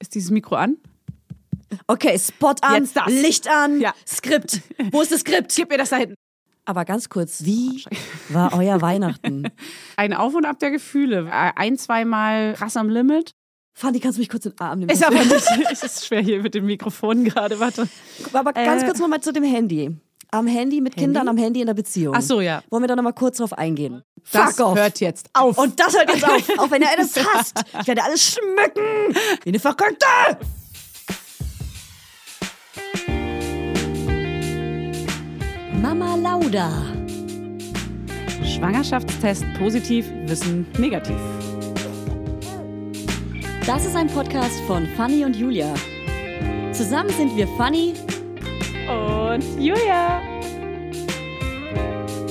Ist dieses Mikro an? Okay, Spot an, Jetzt das. Licht an, Ja. Skript. Wo ist das Skript? Gib mir das da hinten. Aber ganz kurz, wie war euer Weihnachten? Ein Auf und Ab der Gefühle. Äh, Ein, zweimal krass am Limit. Fanny, kannst du mich kurz in den Arm nehmen? Ist aber nicht. Es ist schwer hier mit dem Mikrofon gerade. Warte. Aber ganz Äh. kurz nochmal zu dem Handy. Am Handy mit Kindern, am Handy in der Beziehung. Ach so, ja. Wollen wir da nochmal kurz drauf eingehen? Das Fuck off. hört jetzt auf. Und das hört jetzt auf, auch wenn er alles hasst. Ich werde alles schmücken, wie eine Verrückte. Mama Lauda. Schwangerschaftstest positiv, Wissen negativ. Das ist ein Podcast von Fanny und Julia. Zusammen sind wir Fanny. Und Julia.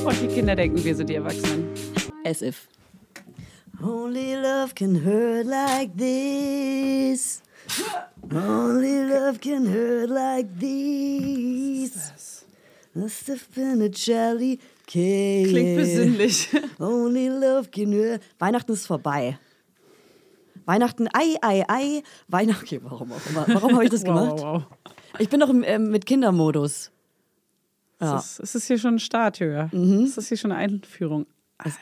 Und die Kinder denken, wir sind die Erwachsenen. As if. Only love can hurt like this. Only love can hurt like this. Must have been a jelly cake. Klingt besinnlich. Only love can hurt. Weihnachten ist vorbei. Weihnachten, ei, ei, ei. Weihnachten, okay, warum auch immer. Warum habe ich das gemacht? Wow, wow, wow. Ich bin noch im, ähm, mit Kindermodus. Ja. Es ist, es ist hier schon ein Start höher. Mhm. Es ist hier schon eine Einführung. Alter.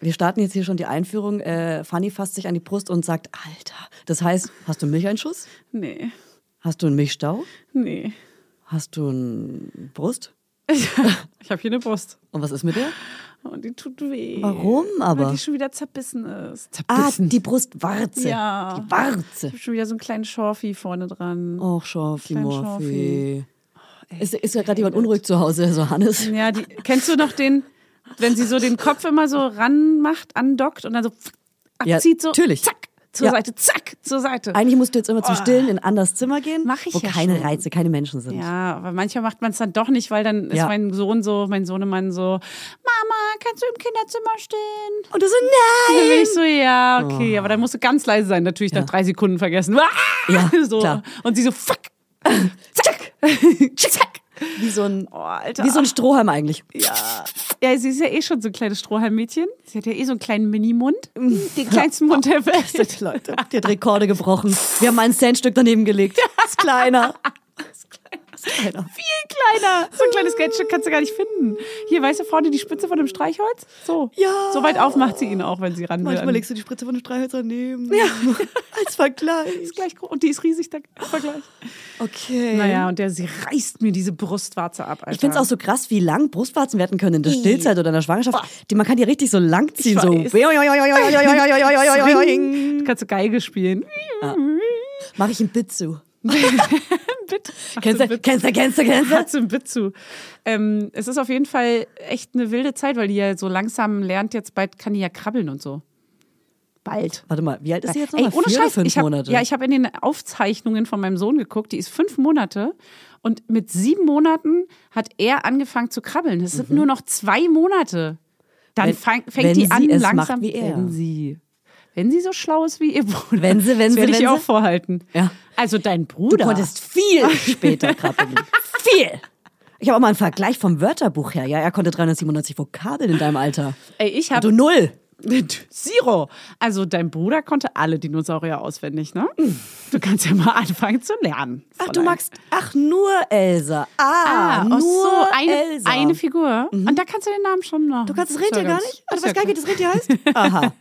Wir starten jetzt hier schon die Einführung. Äh, Fanny fasst sich an die Brust und sagt, Alter, das heißt, hast du einen Milcheinschuss? Nee, Hast du einen Milchstau? nee. Hast du eine Brust? Ich habe hier eine Brust. Und was ist mit der? Und die tut weh. Warum aber? Weil die schon wieder zerbissen ist. Ah, Zerbissen. die Brustwarze. Ja. Die Warze. Ich habe schon wieder so einen kleinen Schorfi vorne dran. Och, Schorfi, Klein Morphi. Ist, ist ja gerade jemand unruhig zu Hause, so Hannes? Ja, die, kennst du noch den, wenn sie so den Kopf immer so ranmacht, andockt und dann so Ja, abzieht, so natürlich. zack, zur Ja. Seite, zack, zur Seite. Eigentlich musst du jetzt immer zum Stillen in ein anderes Zimmer gehen, Mach ich wo ja keine schon. Reize, keine Menschen sind. Ja, aber manchmal macht man es dann doch nicht, weil dann ist Ja. mein Sohn so, mein Sohnemann so, Mama, kannst du im Kinderzimmer stehen? Und du so, Und dann bin nein! ich so, ja, okay, aber dann musst du ganz leise sein, natürlich nach drei Sekunden vergessen. Ah! Ja, so. klar. Und sie so, fuck, zack, zack. Wie so ein, Oh, Alter. wie so ein Strohhalm eigentlich. Ja. ja, sie ist ja eh schon so ein kleines Strohhalmmädchen. Sie hat ja eh so einen kleinen Mini-Mund. Den kleinsten Mund der Welt. Leute, die hat Rekorde gebrochen. Wir haben mal ein Centstück daneben gelegt. Ist kleiner. Ist kleiner. Viel kleiner. So ein kleines Geldstück kannst du gar nicht finden. Hier, weißt du, vorne die Spitze von dem Streichholz? So. Ja. So weit auf macht sie ihn auch, wenn sie ran will. Manchmal legst du die Spritze von den Streichhölzern neben. Ja. Als Vergleich. ist gleich groß. Und die ist riesig, der Vergleich. Okay. Naja, und der, sie reißt mir diese Brustwarze ab, Alter. Ich finde es auch so krass, wie lang Brustwarzen werden können in der Stillzeit oder in der Schwangerschaft. Die, man kann die richtig so lang ziehen. So. kannst du Geige spielen. Mach ich ein Bit zu. Bitte. Kennst du, kennst du, kennst du, kennst du? Hat so ein Bit zu. Ähm, es ist auf jeden Fall echt eine wilde Zeit, weil die ja so langsam lernt, jetzt bald kann die ja krabbeln und so. Bald. Warte mal, wie alt ist sie jetzt Ey, noch? ohne Vier Scheiß, fünf ich hab, Monate? Ja, ich habe in den Aufzeichnungen von meinem Sohn geguckt, die ist fünf Monate und mit sieben Monaten hat er angefangen zu krabbeln. Das sind nur noch zwei Monate. Dann Mhm. Wenn- fang, fängt wenn die sie an es langsam, macht wie er. wenn sie, wenn sie so schlau ist wie ihr Bruder. Wenn sie- wenn das sie- werde ich ihr auch vorhalten. Ja. Also dein Du Bruder. konntest viel später krabbeln. viel. Ich habe auch mal einen Vergleich vom Wörterbuch her. Ja, er konnte 397 Vokabeln in deinem Alter. Ey, ich Du habe null. Zero. Also dein Bruder konnte alle Dinosaurier auswendig, ne? Du kannst ja mal anfangen zu lernen. Ach, du magst. Ach, nur Elsa. Ah, Ah, nur so, eine, Elsa. Mhm. eine Figur. Und da kannst du den Namen schon noch. Du kannst das Rentier gar nicht? Was ja gar nicht, klar. das Rentier heißt? Aha.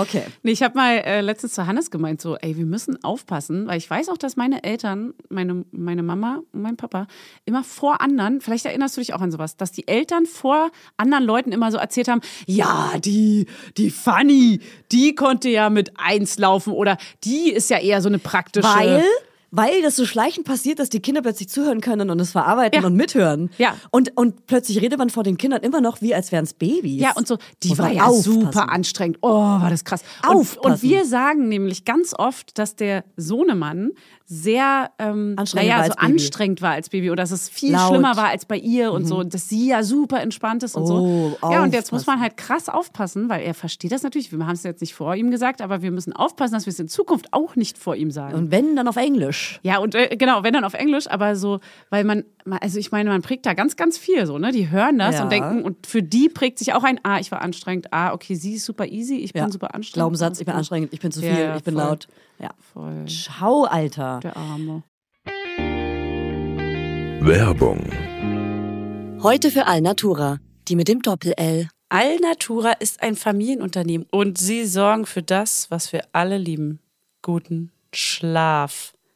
Okay. Nee, ich habe mal äh, letztens zu Hannes gemeint, so, ey, wir müssen aufpassen, weil ich weiß auch, dass meine Eltern, meine, meine Mama und mein Papa, immer vor anderen, vielleicht erinnerst du dich auch an sowas, dass die Eltern vor anderen Leuten immer so erzählt haben, ja, die, die Fanny, die konnte ja mit eins laufen oder die ist ja eher so eine praktische. Weil, weil das so schleichend passiert, dass die Kinder plötzlich zuhören können und es verarbeiten Ja. und mithören. Ja. Und, und plötzlich redet man vor den Kindern immer noch wie, als wären es Babys. Ja, und so, die Muss war ja aufpassen. super anstrengend. Oh, war das krass. Und, Aufpassen. und wir sagen nämlich ganz oft, dass der Sohnemann sehr ähm, Anstrengend naja, war so als Baby. anstrengend war als Baby oder dass es viel Laut. Mhm. schlimmer war als bei ihr und so und dass sie ja super entspannt ist und Oh, so. Ja, und jetzt muss aufpassen. man halt krass aufpassen, weil er versteht das natürlich. Wir haben es jetzt nicht vor ihm gesagt, aber wir müssen aufpassen, dass wir es in Zukunft auch nicht vor ihm sagen. Und wenn, dann auf Englisch. Ja, und äh, genau, wenn dann auf Englisch, aber so, weil man, also ich meine, man prägt da ganz, ganz viel so, ne? Die hören das Ja. und denken, und für die prägt sich auch ein, ah, ich war anstrengend, ah, okay, sie ist super easy, ich Ja. bin super anstrengend. Glaubenssatz, ich bin anstrengend, ich bin zu viel, ja, ich bin voll. laut. Ja. Voll. Ciao, Alter. Der Arme. Werbung. Heute für Alnatura, die mit dem Doppel-L. Alnatura ist ein Familienunternehmen und sie sorgen für das, was wir alle lieben. Guten Schlaf.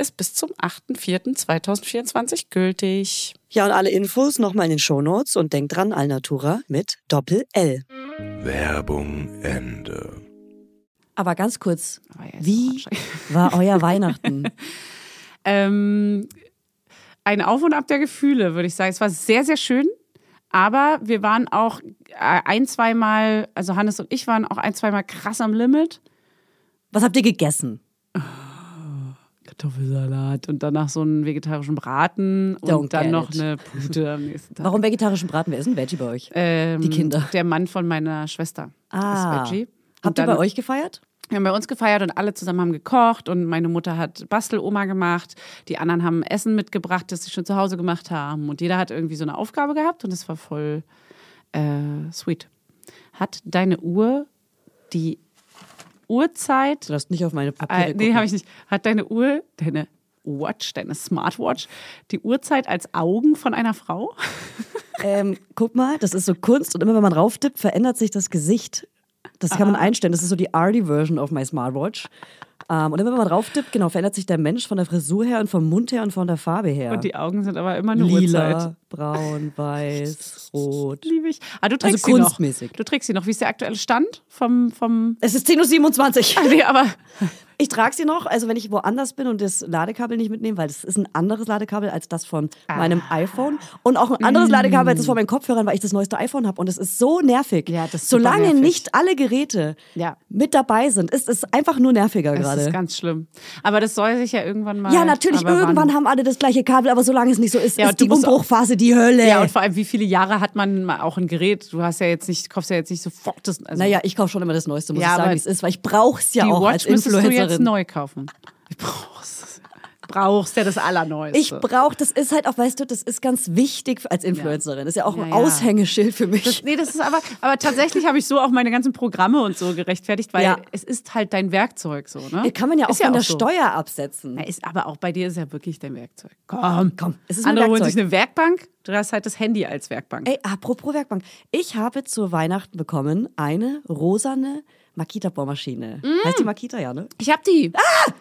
ist bis zum 8.4.2024 gültig. Ja, und alle Infos nochmal in den Shownotes und denkt dran, Alnatura mit Doppel-L. Werbung Ende. Aber ganz kurz, Aber wie war euer Weihnachten? Ähm, ein Auf und Ab der Gefühle, würde ich sagen. Es war sehr, sehr schön. Aber wir waren auch äh, ein, zweimal, also Hannes und ich waren auch ein, zweimal krass am Limit. Was habt ihr gegessen? Kartoffelsalat und danach so einen vegetarischen Braten Don't und dann noch it. eine Pute am nächsten Tag. Warum vegetarischen Braten? Wer ist ein Veggie bei euch? Ähm, Die Kinder. Der Mann von meiner Schwester Ah. ist Veggie. Und Habt ihr bei euch gefeiert? Wir haben bei uns gefeiert und alle zusammen haben gekocht und meine Mutter hat Basteloma gemacht. Die anderen haben Essen mitgebracht, das sie schon zu Hause gemacht haben. Und jeder hat irgendwie so eine Aufgabe gehabt und es war voll äh, sweet. Hat deine Uhr die Uhrzeit Du darfst nicht auf meine Papiere äh, nee, habe ich nicht. Hat deine Uhr, deine Watch, deine Smartwatch, die Uhrzeit als Augen von einer Frau? Ähm, guck mal, das ist so Kunst und immer wenn man rauftippt, verändert sich das Gesicht. Das kann man Ah. einstellen. Das ist so die Arty-Version of my Smartwatch. Ähm, und wenn man rauftippt, genau, verändert sich der Mensch von der Frisur her und vom Mund her und von der Farbe her. Und die Augen sind aber immer eine Uhrzeit. Lila, braun, weiß, rot. Liebe ich. Ah, du trägst Also sie kunstmäßig. noch. Du trägst sie noch. Wie ist der aktuelle Stand vom, vom Es ist 10.27 Uhr. Nee, aber Ich trage sie noch, also wenn ich woanders bin und das Ladekabel nicht mitnehme, weil das ist ein anderes Ladekabel als das von Ah. meinem iPhone und auch ein anderes Ladekabel als das von meinen Kopfhörern, weil ich das neueste iPhone habe und es ist so nervig. Ja, das ist Solange nervig. nicht alle Geräte Ja. mit dabei sind, ist es einfach nur nerviger das gerade. ist ganz schlimm. Aber das soll sich ja irgendwann mal. Ja, natürlich, irgendwann wann? haben alle das gleiche Kabel, aber solange es nicht so ist, Ja, ist die musst auch- Umbruchphase die Hölle. Ja, und vor allem, wie viele Jahre hat man auch ein Gerät? Du hast ja jetzt nicht, kaufst ja jetzt nicht sofort das. Also naja, ich kaufe schon immer das Neueste, muss Ja, ich sagen, wie es ist, weil ich brauche es ja auch Watch als müsstest Influencerin. neu kaufen. Ich brauch's. Brauchst ja das Allerneueste. Ich brauche, das ist halt auch, weißt du, das ist ganz wichtig als Influencerin. Das ist ja auch Ja, ein ja. Aushängeschild für mich. Das, nee, das ist aber, aber tatsächlich habe ich so auch meine ganzen Programme und so gerechtfertigt, weil Ja. es ist halt dein Werkzeug so, ne? Kann man ja auch ist von der so. Steuer absetzen. Ja, ist, aber auch bei dir ist ja wirklich dein Werkzeug. Komm, Komm, es ist Andere holen sich eine Werkbank, du hast halt das Handy als Werkbank. Ey, apropos Werkbank. Ich habe zu Weihnachten bekommen eine rosane Makita-Bohrmaschine. Heißt die Makita, ja, ne? Ich hab die.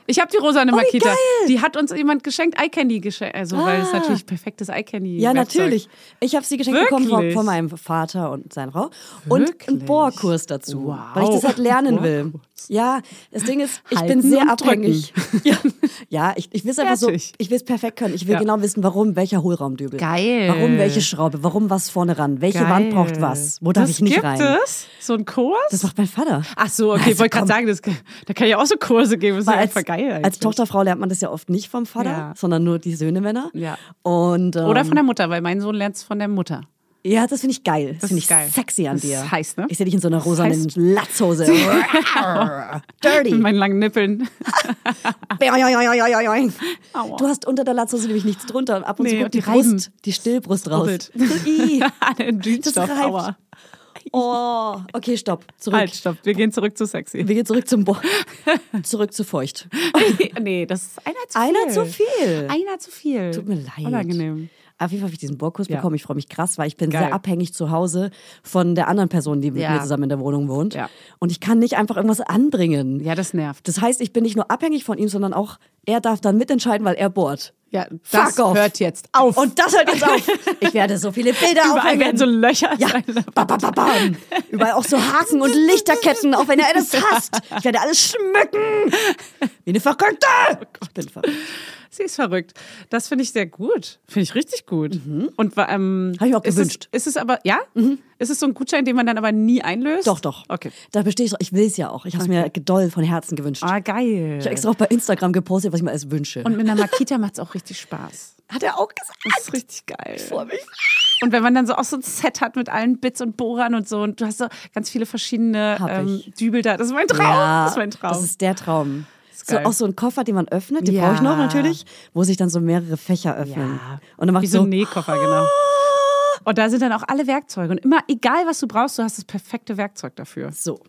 Ich hab die rosane Oh, Makita. Die hat uns jemand geschenkt, Eye-Candy geschenkt. Also, weil es Ah. natürlich perfektes Eye-Candy Ja, Werkzeug. natürlich. Ich habe sie geschenkt bekommen von, Wirklich? von meinem Vater und seiner Frau. Und einen Wirklich? Bohrkurs dazu, Wow. weil ich das halt lernen will. Ja, das Ding ist, ich Halten bin sehr abhängig. Ja, ja ich, ich will es einfach so, ich will es perfekt können. Ich will Ja. genau wissen, warum, welcher Hohlraumdübel. Geil. Warum welche Schraube, warum was vorne ran, welche Geil. Wand braucht was, wo darf das ich nicht gibt rein. Es? So ein Kurs? Das macht mein Vater. Ach so, okay, Also, ich wollte gerade sagen, das, da kann ich auch so Kurse geben. Das ist ja als, einfach geil eigentlich. als Tochterfrau lernt man das ja oft nicht vom Vater, Ja. sondern nur die Söhne, Männer. Ja. Und, ähm, Oder von der Mutter, weil mein Sohn lernt es von der Mutter. Ja, das finde ich geil. Das, Das finde ich geil. sexy an Das dir. ist heiß, ne? Ich sehe dich in so einer rosanen. Latzhose. Dirty. Mit meinen langen Nippeln. Du hast unter der Latzhose nämlich nichts drunter ab und zu Nee, kommt die die. Brust, die Stillbrust raus. Das reibt. Oh, okay, stopp. Zurück. Halt, stopp, wir gehen zurück zu sexy. Wir gehen zurück zum Bo zurück zu feucht. nee, das ist einer zu Einer viel. zu viel. Einer zu viel. Tut mir leid. Unangenehm. Auf jeden Fall habe ich diesen Bohrkurs Ja. bekommen. Ich freue mich krass, weil ich bin Geil. sehr abhängig zu Hause von der anderen Person, die mit Ja. mir zusammen in der Wohnung wohnt. Ja. Und ich kann nicht einfach irgendwas anbringen. Ja, das nervt. Das heißt, ich bin nicht nur abhängig von ihm, sondern auch er darf dann mitentscheiden, weil er bohrt. Ja, das Fuck off. hört jetzt auf. Und das hört jetzt auf. Ich werde so viele Bilder Überall aufhängen. werden so Löcher Ja, ba, ba, ba, bam. Überall auch so Haken und Lichterketten, auch wenn er das hasst. Ich werde alles schmücken. Wie eine Verrückte. Ich bin verrückt. Sie ist verrückt. Das finde ich sehr gut. Finde ich richtig gut. Und wa- ähm, Hab ich auch ist gewünscht. Es, ist es aber, ja? Ist es so ein Gutschein, den man dann aber nie einlöst? Doch, doch. Okay. Da bestehe ich. Ich will es ja auch. Ich habe es mir doll von Herzen gewünscht. Ah, geil. Ich habe extra auch bei Instagram gepostet, was ich mir alles wünsche. Und mit einer Makita macht es auch richtig Spaß. hat er auch gesagt. Das ist richtig geil. Vor mich. Und wenn man dann so auch so ein Set hat mit allen Bits und Bohrern und so und du hast so ganz viele verschiedene ähm, ich. Dübel da. Das ist mein Traum. Ja, das ist mein Traum. Das ist der Traum. So, auch so ein Koffer, den man öffnet, den Ja. brauche ich noch natürlich, wo sich dann so mehrere Fächer öffnen. ja. Und dann macht Wie es so so, ein Nähkoffer, genau. Und da sind dann auch alle Werkzeuge. Und immer, egal was du brauchst, du hast das perfekte Werkzeug dafür. so.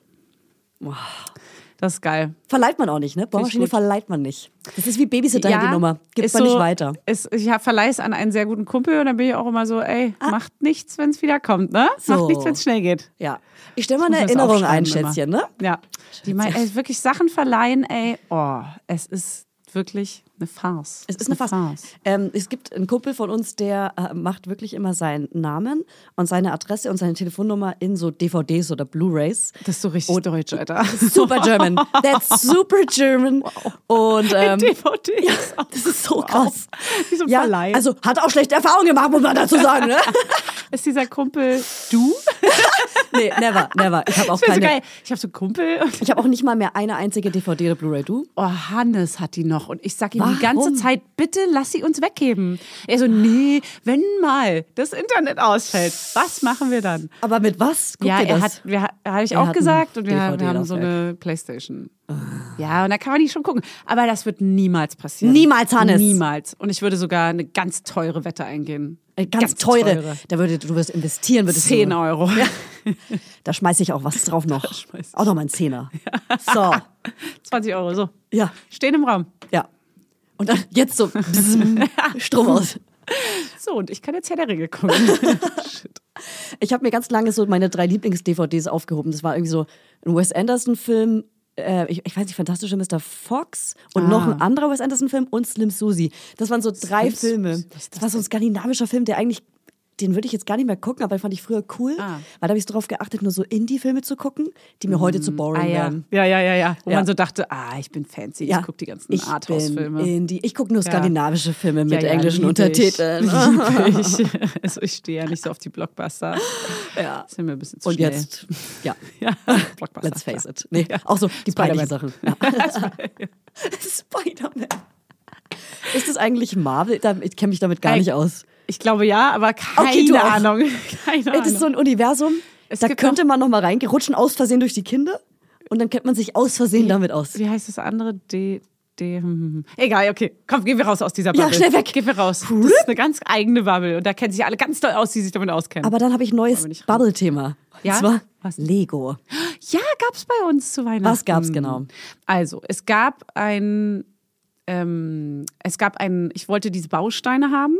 Das ist geil. Verleiht man auch nicht, ne? Bohrmaschine verleiht man nicht. Das ist wie Babysitter die Nummer. Gibt man so, nicht weiter. Ist, ich hab- verleih es an einen sehr guten Kumpel und dann bin ich auch immer so, ey, macht nichts, wenn es wieder kommt, ne? Ah. So. Macht nichts, wenn es schnell geht. Ja. Ich stelle mal eine Erinnerung ein, Schätzchen, ne? Ja. Die mein, ey, wirklich Sachen verleihen, ey, oh, es ist wirklich eine Farce. Es ist eine Farce. Ähm, es gibt einen Kumpel von uns, der äh, macht wirklich immer seinen Namen und seine Adresse und seine Telefonnummer in so DVDs oder Blu-Rays. Das ist so richtig deutsch, Alter. Super German. That's super German. Und ähm, DVD. das ist so krass. Wie so ein Ja, Verleih. also hat auch schlechte Erfahrungen gemacht, muss man dazu sagen. Ne? ist dieser Kumpel du? nee, never, never. Ich habe auch wäre so keine. geil. Ich habe so einen Kumpel. und- Ich habe auch nicht mal mehr eine einzige DVD oder Blu-ray. Du? Oh, Hannes hat die noch. Und ich sag ihm die ganze Zeit, bitte lass sie uns weggeben. Er so, nee, wenn mal das Internet ausfällt, was machen wir dann? Aber mit was? Guck ja, er hat, wir, habe ich Er auch ein gesagt. Und wir, wir haben so eine Playstation. Ja, und da kann man die schon gucken. Aber das wird niemals passieren. Niemals, Hannes. Niemals. Und ich würde sogar eine ganz teure Wette eingehen. Äh, Ganz, teure. Da würde, du wirst investieren. Würdest 10 du, Euro. Da schmeiße ich auch was drauf noch. Auch noch mal einen Zehner. So, 20 Euro, so. ja, Stehen im Raum. ja. Und dann jetzt so bzzm, Strom aus. So, und ich kann jetzt Herr der Ringe gucken. Shit. Ich habe mir ganz lange so meine drei Lieblings-DVDs aufgehoben. Das war irgendwie so ein Wes Anderson-Film, äh, ich, ich weiß nicht, Fantastische Mr. Fox und Ah. noch ein anderer Wes Anderson-Film und Slim Susi. Das waren so drei Slim Filme. Das war so ein skandinavischer Film, der eigentlich, den würde ich jetzt gar nicht mehr gucken, aber den fand ich früher cool, Ah. weil da habe ich darauf geachtet, nur so Indie-Filme zu gucken, die mir heute zu boring Ah, ja. wären. ja, ja, ja, ja. Wo Ja. man so dachte, ah, ich bin fancy, ich gucke die ganzen ich Arthouse-Filme. bin Indie. Ich gucke nur skandinavische Filme mit Ja, ja, englischen lieb Untertiteln. Ich. Lieb ich. Also ich stehe ja nicht so auf die Blockbuster. Ja. Das ist mir ein bisschen zu Und schnell. jetzt, ja, Ja, Blockbuster. let's face klar. it. Nee, auch so die Spider-Man. peinlichen Sachen. Ja. Spider-Man. Ist das eigentlich Marvel? Ich kenne mich damit gar nicht aus. Ich glaube ja, aber keine Okay. Ahnung. Keine Das ist so Ahnung. ein Universum, Es da könnte man noch mal reingehen, rutschen aus Versehen durch die Kinder und dann kennt man sich aus Versehen damit aus. Wie heißt das andere? D. D hm, hm. Egal, okay. Komm, gehen wir raus aus dieser Ja, Bubble. schnell weg. Gehen wir raus. Das ist eine ganz eigene Bubble. Und da kennen sich alle ganz doll aus, die sich damit auskennen. Aber dann habe ich ein neues. Bubble-Thema. Ja? Und zwar Was? Lego. Ja, gab's bei uns zu Weihnachten. Was gab's genau? Also, es gab ein, ähm, es gab ein, ich wollte diese Bausteine haben,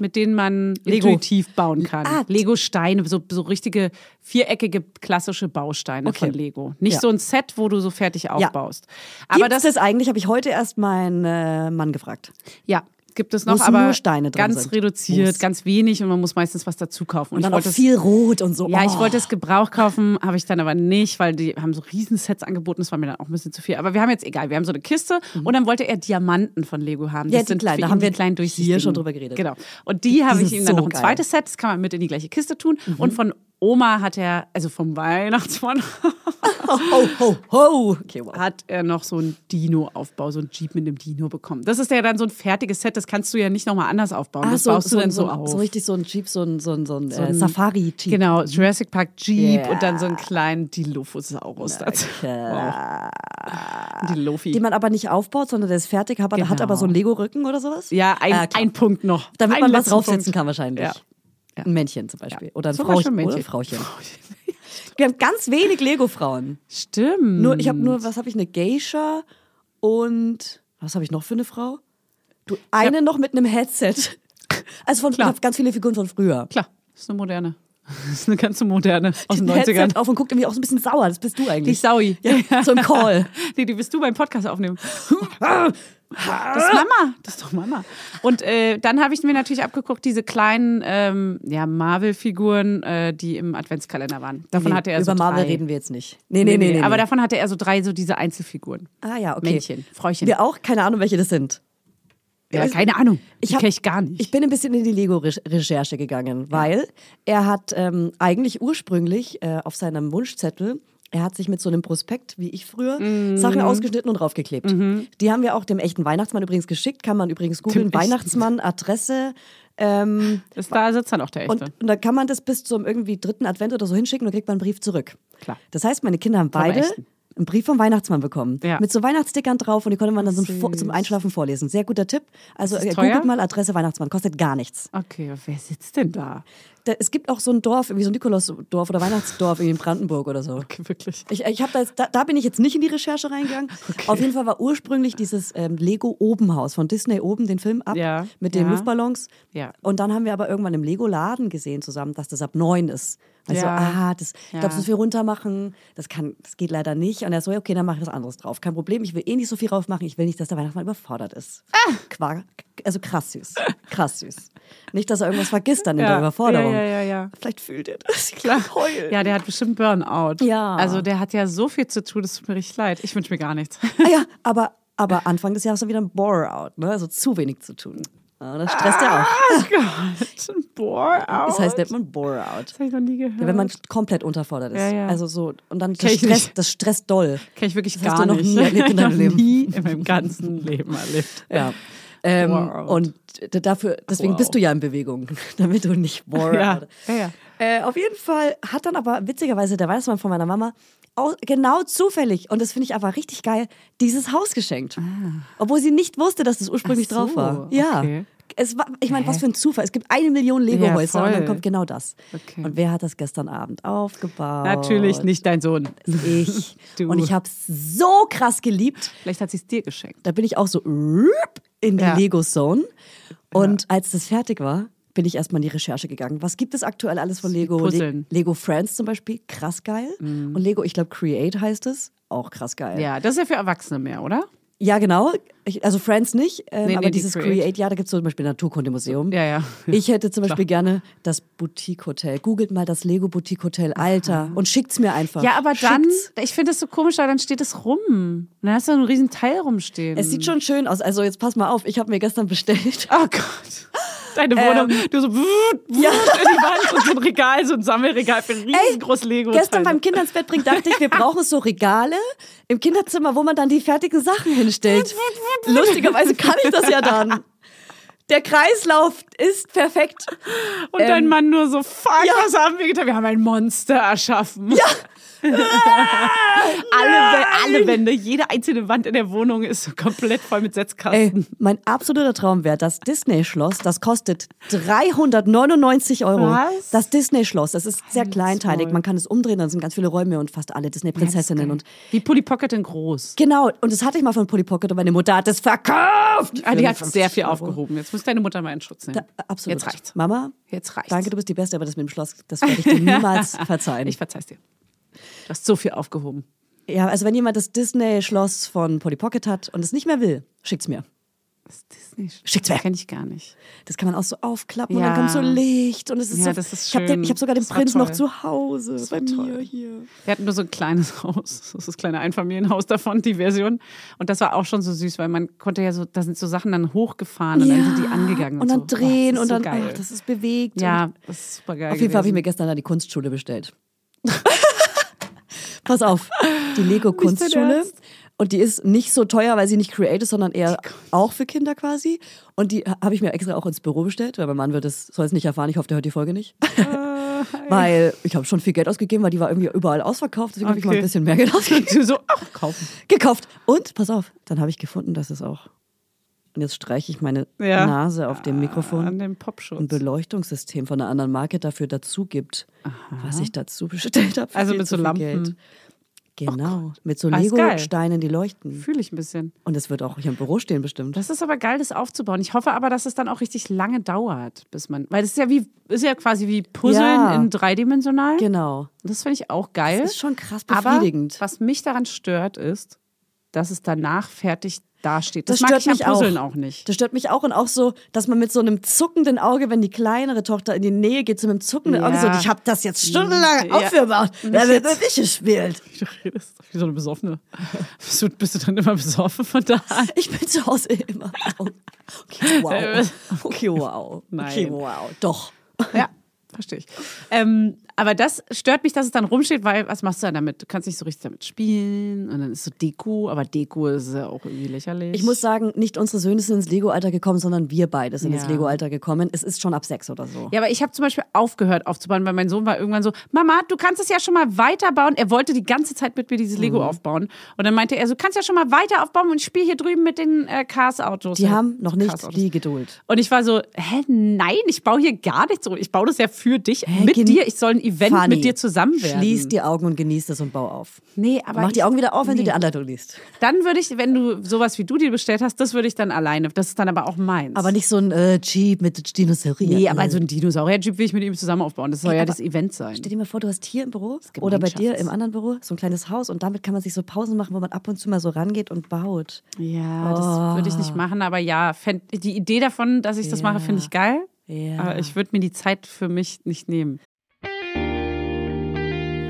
mit denen man Lego. intuitiv bauen kann. Ah, Lego-Steine, so, so richtige viereckige klassische Bausteine Okay. von Lego. Nicht Ja. so ein Set, wo du so fertig aufbaust. Aber Aber das, das ist eigentlich, habe ich heute erst meinen äh, Mann gefragt. ja, gibt es noch, aber nur Steine drin ganz sind. reduziert, es- ganz wenig und man muss meistens was dazu kaufen. Und ich dann auch wollte es- viel Rot und so. Ja, ich Oh. wollte es Gebrauch kaufen, habe ich dann aber nicht, weil die haben so Riesensets angeboten. Das war mir dann auch ein bisschen zu viel. Aber wir haben jetzt egal, wir haben so eine Kiste und dann wollte er Diamanten von Lego haben. Mhm. Ja, Das die sind kleinen, da haben die wir kleinen hier durchsichtigen. schon drüber geredet. Genau. Und die habe ich ihm dann so noch ein geil. zweites Set, das kann man mit in die gleiche Kiste tun. Mhm. Und von Oma hat er, also vom Weihnachtsmann, Ho, ho, ho. Okay, wow. hat er noch so einen Dino-Aufbau, so einen Jeep mit einem Dino bekommen. Das ist ja dann so ein fertiges Set, das kannst du ja nicht nochmal anders aufbauen. Ah, das so, baust so, du dann so, so, auf. so richtig so ein Jeep, so ein, so ein, so ein, äh, ein- Safari-Jeep. Genau, Jurassic Park Jeep Yeah. und dann so einen kleinen Dilophosaurus dazu. Wow. Dilophi. Den man aber nicht aufbaut, sondern der ist fertig, aber hat Genau. aber so einen Lego-Rücken oder sowas. Ja, ein, klar. ein Punkt noch. Damit Ein man was draufsetzen Punkt. kann wahrscheinlich. Ja. Ja. Ein Männchen zum Beispiel. Oder ein Zum Frauchen. Beispiel Oder Männchen. Frauchen. Wir haben ganz wenig Lego-Frauen. Stimmt. Nur, ich habe nur, was habe ich, eine Geisha und was habe ich noch für eine Frau? Du, eine noch mit einem Headset. Also von, ich Klar. habe ganz viele Figuren von früher. Klar, das ist eine moderne. Das ist eine ganze moderne aus den Ein Headset 90ern. auf und guckt irgendwie auch so ein bisschen sauer. Das bist du Die eigentlich. Saui. Ja, so ein Call. Die, die wirst du beim Podcast aufnehmen. Das ist Mama. Das ist doch Mama. Und äh, dann habe ich mir natürlich abgeguckt, diese kleinen ähm, ja, Marvel-Figuren, äh, die im Adventskalender waren. Davon Nee, hatte er Über so Marvel drei. reden wir jetzt nicht. Nee, nee, nee. nee, Aber nee. davon hatte er so drei, so diese Einzelfiguren. Ah ja, okay. Männchen, Fräuchen. Wir auch, keine Ahnung, welche das sind. Ja, keine Ahnung. ich kenne ich gar nicht. Ich bin ein bisschen in die Lego-Recherche gegangen, weil er hat ähm, eigentlich ursprünglich äh, auf seinem Wunschzettel, er hat sich mit so einem Prospekt, wie ich früher, Mhm. Sachen ausgeschnitten und draufgeklebt. Die haben wir auch dem echten Weihnachtsmann übrigens geschickt, kann man übrigens googeln. Weihnachtsmann, Adresse. Ähm, das, da sitzt dann auch der und, Echte. und dann kann man das bis zum irgendwie dritten Advent oder so hinschicken und dann kriegt man einen Brief zurück. Klar. Das heißt, meine Kinder haben beide. Einen Brief vom Weihnachtsmann bekommen. Ja. Mit so Weihnachtsstickern drauf und die konnte man dann so zum Einschlafen vorlesen. Sehr guter Tipp. Also äh, googelt mal Adresse Weihnachtsmann, kostet gar nichts. Okay, wer sitzt denn da? Da, es gibt auch so ein Dorf, irgendwie so ein Nikolausdorf oder Weihnachtsdorf in Brandenburg oder so. Okay, wirklich. Ich, ich hab da, jetzt, da, da bin ich jetzt nicht in die Recherche reingegangen. Auf jeden Fall war ursprünglich dieses ähm, Lego Obenhaus von Disney oben, den Film ab, Ja, mit den ja. Luftballons. Ja. Und dann haben wir aber irgendwann im Lego-Laden gesehen zusammen, dass das ab neun ist. Also, Ja. ah, das, ich Ja. glaube, so viel runter machen, das, kann, das geht leider nicht. Und er so, ja, okay, dann mache ich was anderes drauf. Kein Problem, ich will eh nicht so viel drauf machen. Ich will nicht, dass der Weihnachtsmann überfordert ist. Ah. Quark, also krass süß. Krass süß. Nicht, dass er irgendwas vergisst dann in der Überforderung. Ja, ja, ja, ja. Vielleicht fühlt er das. Klar. Heulen. Ja, der hat bestimmt Burnout. Ja. Also der hat ja so viel zu tun, das tut mir richtig leid. Ich wünsche mir gar nichts. Ah ja, aber, aber Anfang des Jahres dann wieder ein Bore-out, ne? Also zu wenig zu tun. Ja, das stresst ja auch. Oh Gott, ein Bore-out. Das heißt, nennt man Bore-out. Das habe ich noch nie gehört. Ja, wenn man komplett unterfordert ist. Ja, ja. Also so, und dann das stresst, das stresst doll. Kenn ich wirklich Das hast gar du noch nie erlebt in Ich deinem noch Leben. nie in meinem ganzen Leben erlebt. Ja. Ähm, und dafür, deswegen Wow. bist du ja in Bewegung, damit du nicht Bore-out. Ja, ja, ja. Äh, auf jeden Fall hat dann aber witzigerweise der Weihnachtsmann von meiner Mama auch genau zufällig, und das finde ich aber richtig geil, dieses Haus geschenkt. Obwohl sie nicht wusste, dass das ursprünglich Ah. Ach drauf so, war. Ja. okay. Es war, ich meine, was für ein Zufall. Es gibt eine Million Lego-Häuser Ja, und dann kommt genau das. Okay. Und wer hat das gestern Abend aufgebaut? Natürlich nicht dein Sohn. Ich. Du. Und ich habe es so krass geliebt. Vielleicht hat sie es dir geschenkt. Da bin ich auch so in die Ja. Lego-Zone. Und als das fertig war, bin ich erstmal in die Recherche gegangen. Was gibt es aktuell alles von Lego? Le Lego Friends zum Beispiel, krass geil. Und Lego, ich glaube, Create heißt es, auch krass geil. Ja, das ist ja für Erwachsene mehr, oder? Ja, genau. Ich, also Friends nicht, ähm, Nee, nee, aber die dieses Create. Create. ja, da gibt es zum Beispiel ein Naturkundemuseum. Ja, ja. Ich hätte zum Beispiel gerne das Boutique Hotel. Googelt mal das Lego Boutique Hotel Alter und schickt's mir einfach. Ja, aber dann, Schickt's. ich finde das so komisch, weil dann steht es rum. Dann hast du einen riesen Teil rumstehen. Es sieht schon schön aus. Also jetzt pass mal auf, ich habe mir gestern bestellt. Oh Gott. Deine Wohnung. du so wut, wut, Ja. in die Wand und so ein Regal, so ein Sammelregal für ein riesengroßes Lego. Gestern beim Kinder ins Bett bringen dachte ich, wir brauchen so Regale im Kinderzimmer, wo man dann die fertigen Sachen hinstellt. Lustigerweise kann ich das ja dann. Der Kreislauf ist perfekt. Und dein ähm, Mann nur so, fuck, ja. was haben wir getan? Wir haben ein Monster erschaffen. Ja. alle, alle Wände, jede einzelne Wand in der Wohnung ist komplett voll mit Setzkasten. Ey, mein absoluter Traum wäre das Disney-Schloss. Das kostet 399 Euro. Was? Das Disney-Schloss. Das ist sehr kleinteilig. Man kann es umdrehen, dann sind ganz viele Räume und fast alle Disney-Prinzessinnen. und Wie Polly Pocket in groß. Genau, und das hatte ich mal von Polly Pocket und meine Mutter hat es verkauft. Ah, die hat 55 sehr viel Euro. aufgehoben. Jetzt muss deine Mutter mal in Schutz nehmen. Da, absolut. Jetzt reicht's. Mama, Jetzt reicht's. danke, du bist die Beste, aber das mit dem Schloss, das werde ich dir niemals verzeihen. Ich verzeih's dir. Du hast so viel aufgehoben. ja, also wenn jemand das Disney-Schloss von Polly Pocket hat und es nicht mehr will, schickt's mir. Das ist Disney. Schickt's mir. Kenne ich gar nicht. Das kann man auch so aufklappen und Ja. dann kommt so Licht und es ist Ja, so. das ist ich habe schön. hab sogar den Prinz noch toll. zu Hause Das bei war mir toll. hier. Wir hatten nur so ein kleines Haus, das ist das kleine Einfamilienhaus davon, die Version. Und das war auch schon so süß, weil man konnte ja so, da sind so Sachen dann hochgefahren und dann sind die angegangen. und dann so. drehen Boah, und dann, so geil. ach, das ist bewegt. ja, Und das ist super geil. auf jeden Fall habe ich mir gestern an die Kunstschule bestellt. Pass auf, die Lego Nicht dein Kunstschule. Ernst? Und die ist nicht so teuer, weil sie nicht create ist, sondern eher auch für Kinder quasi. Und die habe ich mir extra auch ins Büro bestellt, weil mein Mann wird es, soll es nicht erfahren. Ich hoffe, der hört die Folge nicht. weil ich habe schon viel Geld ausgegeben, weil die war irgendwie überall ausverkauft. Deswegen habe ich mal ein Okay. bisschen mehr Geld ausgegeben. so, ach, kaufen. gekauft. Und, pass auf, dann habe ich gefunden, dass es auch. Und jetzt streiche ich meine Ja. Nase auf dem Mikrofon. An dem Popschutz. ein Beleuchtungssystem von einer anderen Marke dafür dazu gibt, was ich dazu bestellt habe. Also mit so Lampen. Geld. Genau, mit so. Lego-Steinen, die leuchten. Fühle ich ein bisschen. Und es wird auch hier im Büro stehen bestimmt. Das ist aber geil, das aufzubauen. Ich hoffe aber, dass es dann auch richtig lange dauert, bis man. Weil das ist ja wie, ist ja quasi wie Puzzeln Ja. in dreidimensional. Genau. Das finde ich auch geil. Das ist schon krass aber befriedigend. was mich daran stört, ist, dass es danach fertig dasteht. Das, Das mag stört ich am mich auch. Puzzeln auch. nicht. Das stört mich auch und auch so, dass man mit so einem zuckenden Auge, wenn die kleinere Tochter in die Nähe geht, so mit einem zuckenden Ja. Auge so, ich habe das jetzt stundenlang Ja. aufgebaut. Nicht Wer wird mit mich gespielt? Du redest wie so eine Besoffene. Bist du, bist du dann immer besoffen von da an? Ich bin zu Hause immer. Okay, wow. Okay, wow. Okay, Nein. wow. Doch. Ja, verstehe ich. Ähm, aber das stört mich, dass es dann rumsteht, weil was machst du dann damit? Du kannst nicht so richtig damit spielen und dann ist so Deko, aber Deko ist ja auch irgendwie lächerlich. Ich muss sagen, nicht unsere Söhne sind ins Lego-Alter gekommen, sondern wir beide sind ins Ja. Lego-Alter gekommen. Es ist schon ab sechs oder so. Ja, aber ich habe zum Beispiel aufgehört aufzubauen, weil mein Sohn war irgendwann so, Mama, du kannst es ja schon mal weiterbauen. Er wollte die ganze Zeit mit mir dieses Lego Mhm. aufbauen. Und dann meinte er, so, du kannst ja schon mal weiter aufbauen und ich spiele hier drüben mit den äh, Cars-Autos. Die haben noch nicht die Geduld. Und ich war so, hä, nein, ich baue hier gar nichts. Ich baue das ja für dich, mit gen- dir. Ich soll ein Event Fanny, mit dir zusammen werden. Schließ die Augen und genieß das und bau auf. Nee, aber Mach die Augen wieder auf, wenn nee. du die Anleitung liest. Dann würde ich, wenn du sowas wie du dir bestellt hast, das würde ich dann alleine. Das ist dann aber auch meins. Aber nicht so ein äh, Jeep mit Dinosaurier. Nee, aber so ein Dinosaurier-Jeep will ich mit ihm zusammen aufbauen. Das soll ja aber das Event sein. Stell dir mal vor, du hast hier im Büro oder bei dir im anderen Büro so ein kleines Haus und damit kann man sich so Pausen machen, wo man ab und zu mal so rangeht und baut. Ja, das Oh. würde ich nicht machen, aber ja, fänd, die Idee davon, dass ich das mache, finde ich geil. Ja. Aber ich würde mir die Zeit für mich nicht nehmen.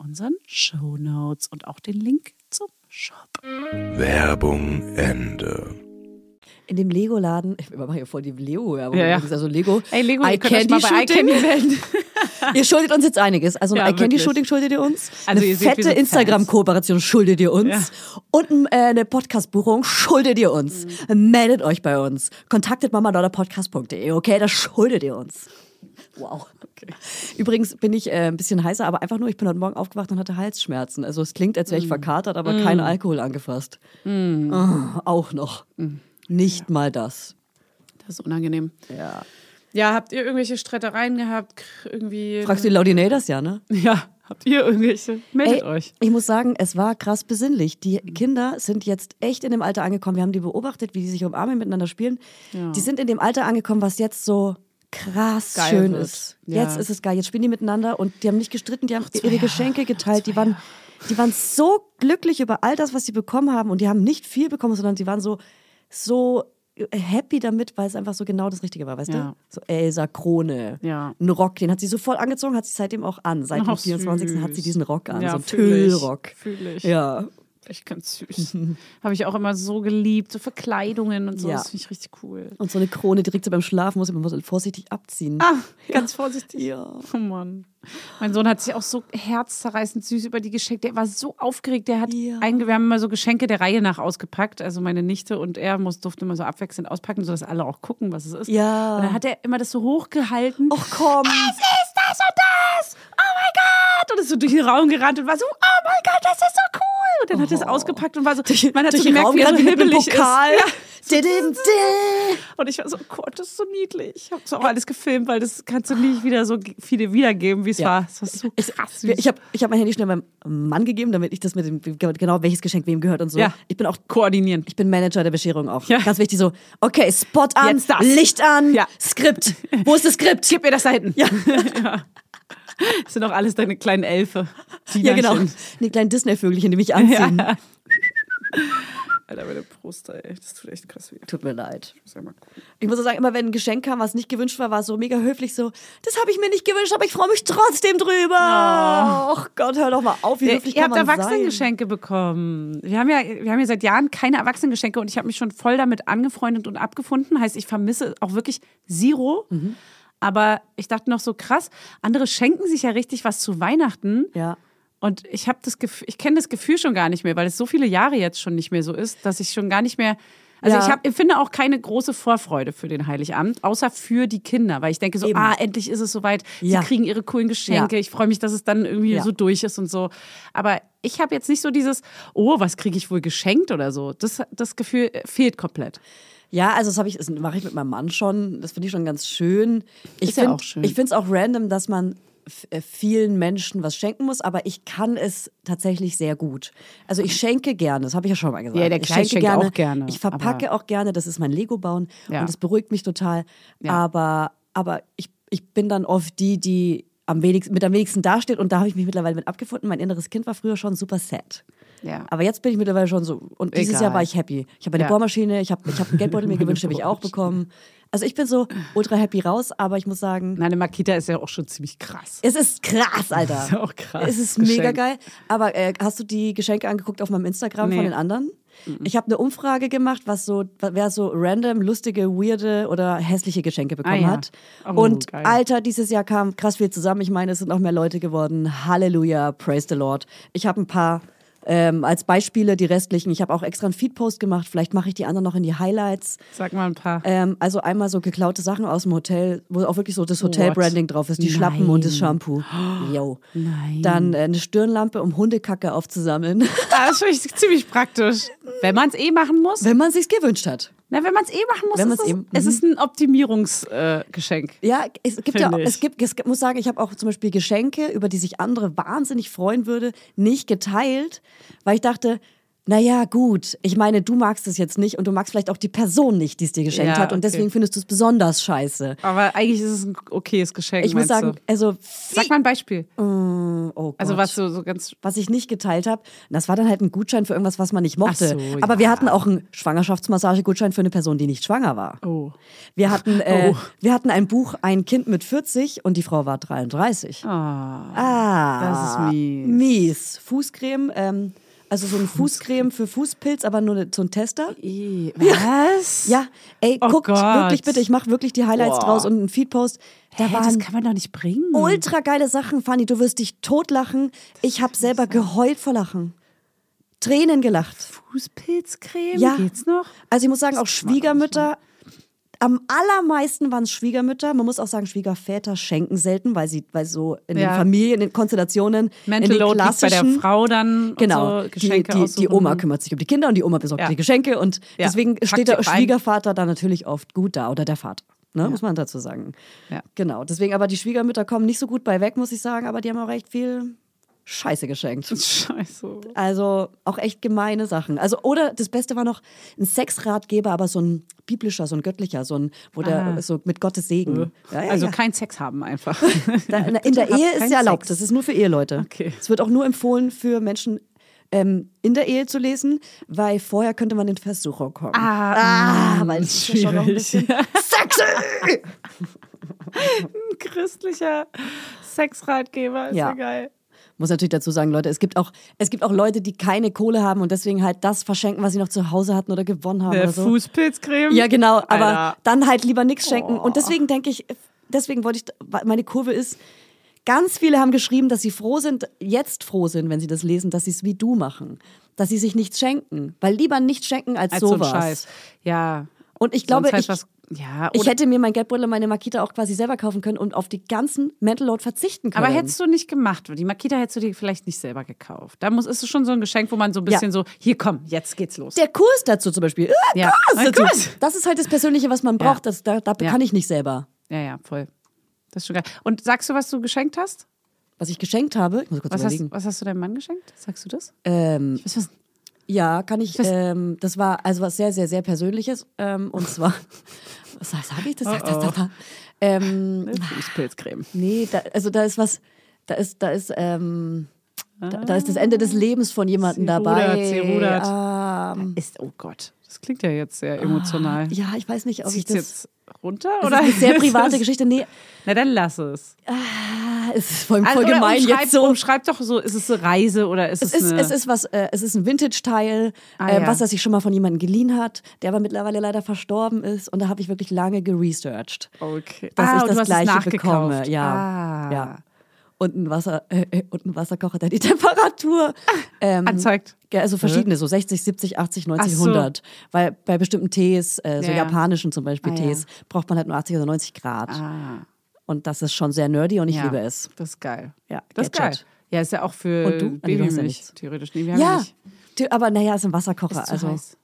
unseren Show Notes und auch den Link zum Shop. Werbung Ende. In dem Lego-Laden, wir machen hier voll die Lego-Werbung, Ja, ja. also Lego. Ey, Lego, Eye ihr könnt euch mal bei Candy iCandy melden. ihr schuldet uns jetzt einiges. Also Ja, ein wirklich. Candy-Shooting schuldet ihr uns. Also eine ihr fette Instagram-Kooperation schuldet ihr uns. Ja. Und äh, eine Podcast-Buchung schuldet ihr uns. Mhm. Meldet euch bei uns. Kontaktet mama.podcast.de, okay? Das schuldet ihr uns. Wow. Übrigens bin ich äh, ein bisschen heißer, aber einfach nur, ich bin heute Morgen aufgewacht und hatte Halsschmerzen. Also es klingt, als wäre ich Mm. verkatert, aber kein Alkohol angefasst. Ah, auch noch. Mm. Nicht mal das. Das ist unangenehm. Ja. Ja, habt ihr irgendwelche Streitereien gehabt? Irgendwie. Fragst du die Laudinay das ja, ne? Ja, habt ihr irgendwelche? Meldet Ey, euch. Ich muss sagen, es war krass besinnlich. Die Kinder sind jetzt echt in dem Alter angekommen. Wir haben die beobachtet, wie die sich umarmen, miteinander spielen. Ja. Die sind in dem Alter angekommen, was jetzt so krass Geil schön wird. ist. Ja. Jetzt ist es geil. Jetzt spielen die miteinander und die haben nicht gestritten, die haben zwei ihre Jahre, Geschenke geteilt. Die waren, die waren so glücklich über all das, was sie bekommen haben. Und die haben nicht viel bekommen, sondern sie waren so, so happy damit, weil es einfach so genau das Richtige war, weißt Ja. du? So Elsa Krone, Ja. ein Rock, den hat sie so voll angezogen, hat sie seitdem auch an. Seit dem Ach, 24. hat sie diesen Rock an, Ja, so ein fühl ich. Tüllrock. Ja, Echt ganz süß. Habe ich auch immer so geliebt. So Verkleidungen und so. Ja. Das finde ich richtig cool. und so eine Krone direkt so beim Schlafen muss ich immer so vorsichtig abziehen. Ah, ganz vorsichtig. Ja. Oh Mann. Mein Sohn hat sich auch so herzzerreißend süß über die Geschenke. Der war so aufgeregt. Der hat Ja. einge wir haben immer so Geschenke der Reihe nach ausgepackt. Also meine Nichte und er muss, durfte immer so abwechselnd auspacken, sodass alle auch gucken, was es ist. Ja. Und dann hat er immer das so hochgehalten. Och komm. Was ist das und das? Oh mein Gott! Und ist so durch den Raum gerannt und war so, oh mein Gott, das ist so cool! Und dann hat er es ausgepackt und war so, man hat durch so gemerkt, Raum wie er so hibbelig ist. Ja. Di. Und ich war so, oh Gott, das ist so niedlich. Ich habe auch alles gefilmt, weil das kannst du nicht wieder so viele wiedergeben, wie es Ja. war. Es war so krass süß. Ich habe ich hab mein Handy schnell meinem Mann gegeben, damit ich das mit dem, genau welches Geschenk wem gehört und so. Ja. Ich bin auch koordinieren. ich bin Manager der Bescherung auch. Ja. Ganz wichtig so, okay, Spot an, das. Licht an, Ja. Skript. Wo ist das Skript? Gib mir das da hinten. Ja. ja. Das sind auch alles deine kleinen Elfe. Ja, genau. Die kleinen Disney-Vögelchen, die mich anziehen. Ja. Alter, meine Brust, ey. Das tut echt krass weh. Tut mir leid. Ja. Ich muss auch sagen, immer wenn ein Geschenk kam, was nicht gewünscht war, war es so mega höflich so, das habe ich mir nicht gewünscht, aber ich freue mich trotzdem drüber. Ach Gott, hör doch mal auf, wie Ihr, höflich ihr kann habt man sein? Erwachsenengeschenke bekommen. Wir haben, ja, wir haben ja seit Jahren keine Erwachsenengeschenke und ich habe mich schon voll damit angefreundet und abgefunden. Heißt, ich vermisse auch wirklich Zero. Mhm. Aber ich dachte noch so krass, andere schenken sich ja richtig was zu Weihnachten. Ja. Und ich habe das Gefühl, ich kenne das Gefühl schon gar nicht mehr, weil es so viele Jahre jetzt schon nicht mehr so ist, dass ich schon gar nicht mehr. Also Ja. ich hab, empfinde auch keine große Vorfreude für den Heiligabend, außer für die Kinder, weil ich denke so, Eben. ah, endlich ist es soweit, Ja. sie kriegen ihre coolen Geschenke, Ja. ich freue mich, dass es dann irgendwie so durch ist und so. Aber ich habe jetzt nicht so dieses, oh, was kriege ich wohl geschenkt oder so. Das, das Gefühl fehlt komplett. Ja, also das habe ich, das mache ich mit meinem Mann schon. Das finde ich schon ganz schön. Ich Ist ja find- auch schön. Ich finde es auch random, dass man äh, vielen Menschen was schenken muss, aber ich kann es tatsächlich sehr gut. Also ich schenke gerne, das habe ich ja schon mal gesagt. Ja, der ich Kleid schenke gerne, auch gerne, Ich verpacke auch gerne, das ist mein Lego bauen Ja. und das beruhigt mich total. Ja. Aber, aber ich, ich bin dann oft die, die am wenigsten, mit am wenigsten dasteht und da habe ich mich mittlerweile mit abgefunden. Mein inneres Kind war früher schon super sad. Ja. Aber jetzt bin ich mittlerweile schon so. Und dieses Egal. Jahr war ich happy. Ich habe eine Ja. Bohrmaschine, ich habe ich hab einen Geldbeutel mir gewünscht, habe ich auch bekommen. Also ich bin so ultra happy raus, aber ich muss sagen, Nein, eine Makita ist ja auch schon ziemlich krass. es ist krass, Alter. Das ist auch krass, Es ist Geschenk. mega geil. Aber äh, hast du die Geschenke angeguckt auf meinem Instagram Nee. von den anderen? Ich habe eine Umfrage gemacht, was so, wer so random, lustige, weirde oder hässliche Geschenke bekommen Ah, ja. hat. Oh, Und geil. Alter, dieses Jahr kam krass viel zusammen. Ich meine, es sind noch mehr Leute geworden. Halleluja, praise the Lord. Ich habe ein paar ähm, als Beispiele, die restlichen. Ich habe auch extra einen Feedpost gemacht. Vielleicht mache ich die anderen noch in die Highlights. Sag mal ein paar. Ähm, also einmal so geklaute Sachen aus dem Hotel, wo auch wirklich so das Hotel-Branding drauf ist. Die Schlappen und das Nein. Shampoo. Yo. Nein. Dann äh, eine Stirnlampe, um Hundekacke aufzusammeln. Ah, das finde ich ziemlich praktisch. Wenn man es eh machen muss. Wenn man sich's gewünscht hat. Na, wenn man es eh machen muss, Wenn ist es, eben- es ist ein Optimierungsgeschenk. Äh. Ja, es gibt ja, ich. es gibt, es muss sagen, ich habe auch zum Beispiel Geschenke, über die sich andere wahnsinnig freuen würde, nicht geteilt, weil ich dachte, naja, gut, ich meine, du magst es jetzt nicht und du magst vielleicht auch die Person nicht, die es dir geschenkt Ja, hat und okay. deswegen findest du es besonders scheiße. Aber eigentlich ist es ein okayes Geschenk. Ich muss sagen, du? also, Sag mal ein Beispiel. oh Gott. Also was so, so ganz. was ich nicht geteilt habe, das war dann halt ein Gutschein für irgendwas, was man nicht mochte. So, Aber wir ja. hatten auch einen Schwangerschaftsmassagegutschein für eine Person, die nicht schwanger war. Oh. Wir hatten, äh, Oh. wir hatten ein Buch, ein Kind mit 40 und die Frau war 33. Ah. Ah, Das ist mies. Mies. Fußcreme, ähm, Also so ein Fußcreme für Fußpilz, aber nur so ein Tester. I- Was? Ja, ey, Oh guckt Gott. wirklich bitte, ich mache wirklich die Highlights Boah. draus und einen Feedpost. Da Hä, das kann man doch nicht bringen. ultra geile Sachen, Fanny. Du wirst dich totlachen. Ich habe selber geheult vor Lachen. Tränen gelacht. Fußpilzcreme? Ja. Geht's noch? Also ich muss sagen, auch Schwiegermütter, am allermeisten waren es Schwiegermütter. Man muss auch sagen, Schwiegerväter schenken selten, weil sie, weil so in Ja. den Familien, in den Konstellationen, Mental in den liegt bei der klassischen, Frau dann. Genau, so, die, Geschenke die, die aussuchen. Oma kümmert sich um die Kinder und die Oma besorgt Ja. die Geschenke und Ja. deswegen Packt steht die der. Schwiegervater da natürlich oft gut da oder der Vater. Ne, Muss man dazu sagen. Ja. Genau. Deswegen, aber die Schwiegermütter kommen nicht so gut bei weg, muss ich sagen, aber die haben auch recht viel Scheiße geschenkt. Scheiße. Also auch echt gemeine Sachen. Also, oder das Beste war noch ein Sexratgeber, aber so ein biblischer, so ein göttlicher, so ein, wo der Ah. so mit Gottes Segen. Ja, ja, also ja. kein Sex haben einfach. Da, in der- Ehe ist ja erlaubt. Sex. Das ist nur für Eheleute. Okay. Es wird auch nur empfohlen für Menschen ähm, in der Ehe zu lesen, weil vorher könnte man in Versuchung kommen. Ah, Ah, weil es ist ja schon noch ein bisschen sexy. Ein christlicher Sexratgeber ist ja, Ja. geil. Muss natürlich dazu sagen, Leute, es gibt auch es gibt auch Leute, die keine Kohle haben und deswegen halt das verschenken, was sie noch zu Hause hatten oder gewonnen haben Der oder so. Fußpilzcreme. Ja, genau, aber Alter. dann halt lieber nichts schenken. Oh. Und deswegen denke ich, deswegen wollte ich, meine Kurve ist, ganz viele haben geschrieben, dass sie froh sind, jetzt froh sind, wenn sie das lesen, dass sie es wie du machen. Dass sie sich nichts schenken. Weil lieber nichts schenken als, Als so sowas. Scheiß. Ja. Und ich glaube, Sonst heißt ich, was, ja, ich hätte mir mein und meine Makita auch quasi selber kaufen können und auf die ganzen Mental Load verzichten können. aber hättest du nicht gemacht, die Makita hättest du dir vielleicht nicht selber gekauft. Da muss, ist es schon so ein Geschenk, wo man so ein bisschen so, hier komm, jetzt geht's los. der Kurs dazu zum Beispiel. Äh, Ja. Kurs dazu. Kurs. Das ist halt das Persönliche, was man braucht. Das, da da Ja. kann ich nicht selber. Ja, ja, voll. Das ist schon geil. Und sagst du, was du geschenkt hast? Was ich geschenkt habe, ich muss kurz Was hast, was hast du deinem Mann geschenkt? Sagst du das? Ähm, Was, was, Ja, kann ich. Ähm, das war also was sehr, sehr, sehr Persönliches. Ähm, und zwar, was sage ich das? Das Oh, oh. doch mal. Ähm, Fußpilzcreme. nee, da, also da ist was, da ist, da ist, ähm, da, da ist das Ende des Lebens von jemandem dabei. rudert, sie rudert. Ähm, Ist, oh Gott, das klingt ja jetzt sehr emotional. ja, ich weiß nicht, ob ich Zieht's das. jetzt runter? Das oder ist eine sehr private das- Geschichte. Nee, Na, dann lass es. ah, es ist voll, voll Also, gemein jetzt so. Umschreib doch so, ist es eine Reise oder ist Es es, ist, eine... es ist was, äh, es ist ein Vintage-Teil, Ah, äh, ja. was er sich schon mal von jemandem geliehen hat, der aber mittlerweile leider verstorben ist. Und da habe ich wirklich lange geresearched. okay. dass ah, ich das gleiche bekomme. Ja, Ah. ja. Und ein Wasser äh, äh, und ein Wasserkocher, der die Temperatur ähm, Anzeigt. ja, also verschiedene, so 60, 70, 80, 90, Ach so. 100. Weil bei bestimmten Tees, äh, so Ja, ja. japanischen zum Beispiel Ah, ja. Tees, braucht man halt nur 80 oder 90 Grad. Ah, Und das ist schon sehr nerdy und ich ja. liebe es. Das ist geil. Ja, das ist geil. Ja, ist ja auch für Und du? Ah, ja Babymilch, theoretisch. Nee, wir haben ja, Ja, nicht. aber naja, es ist ein Wasserkocher. Ist zu also, heiß.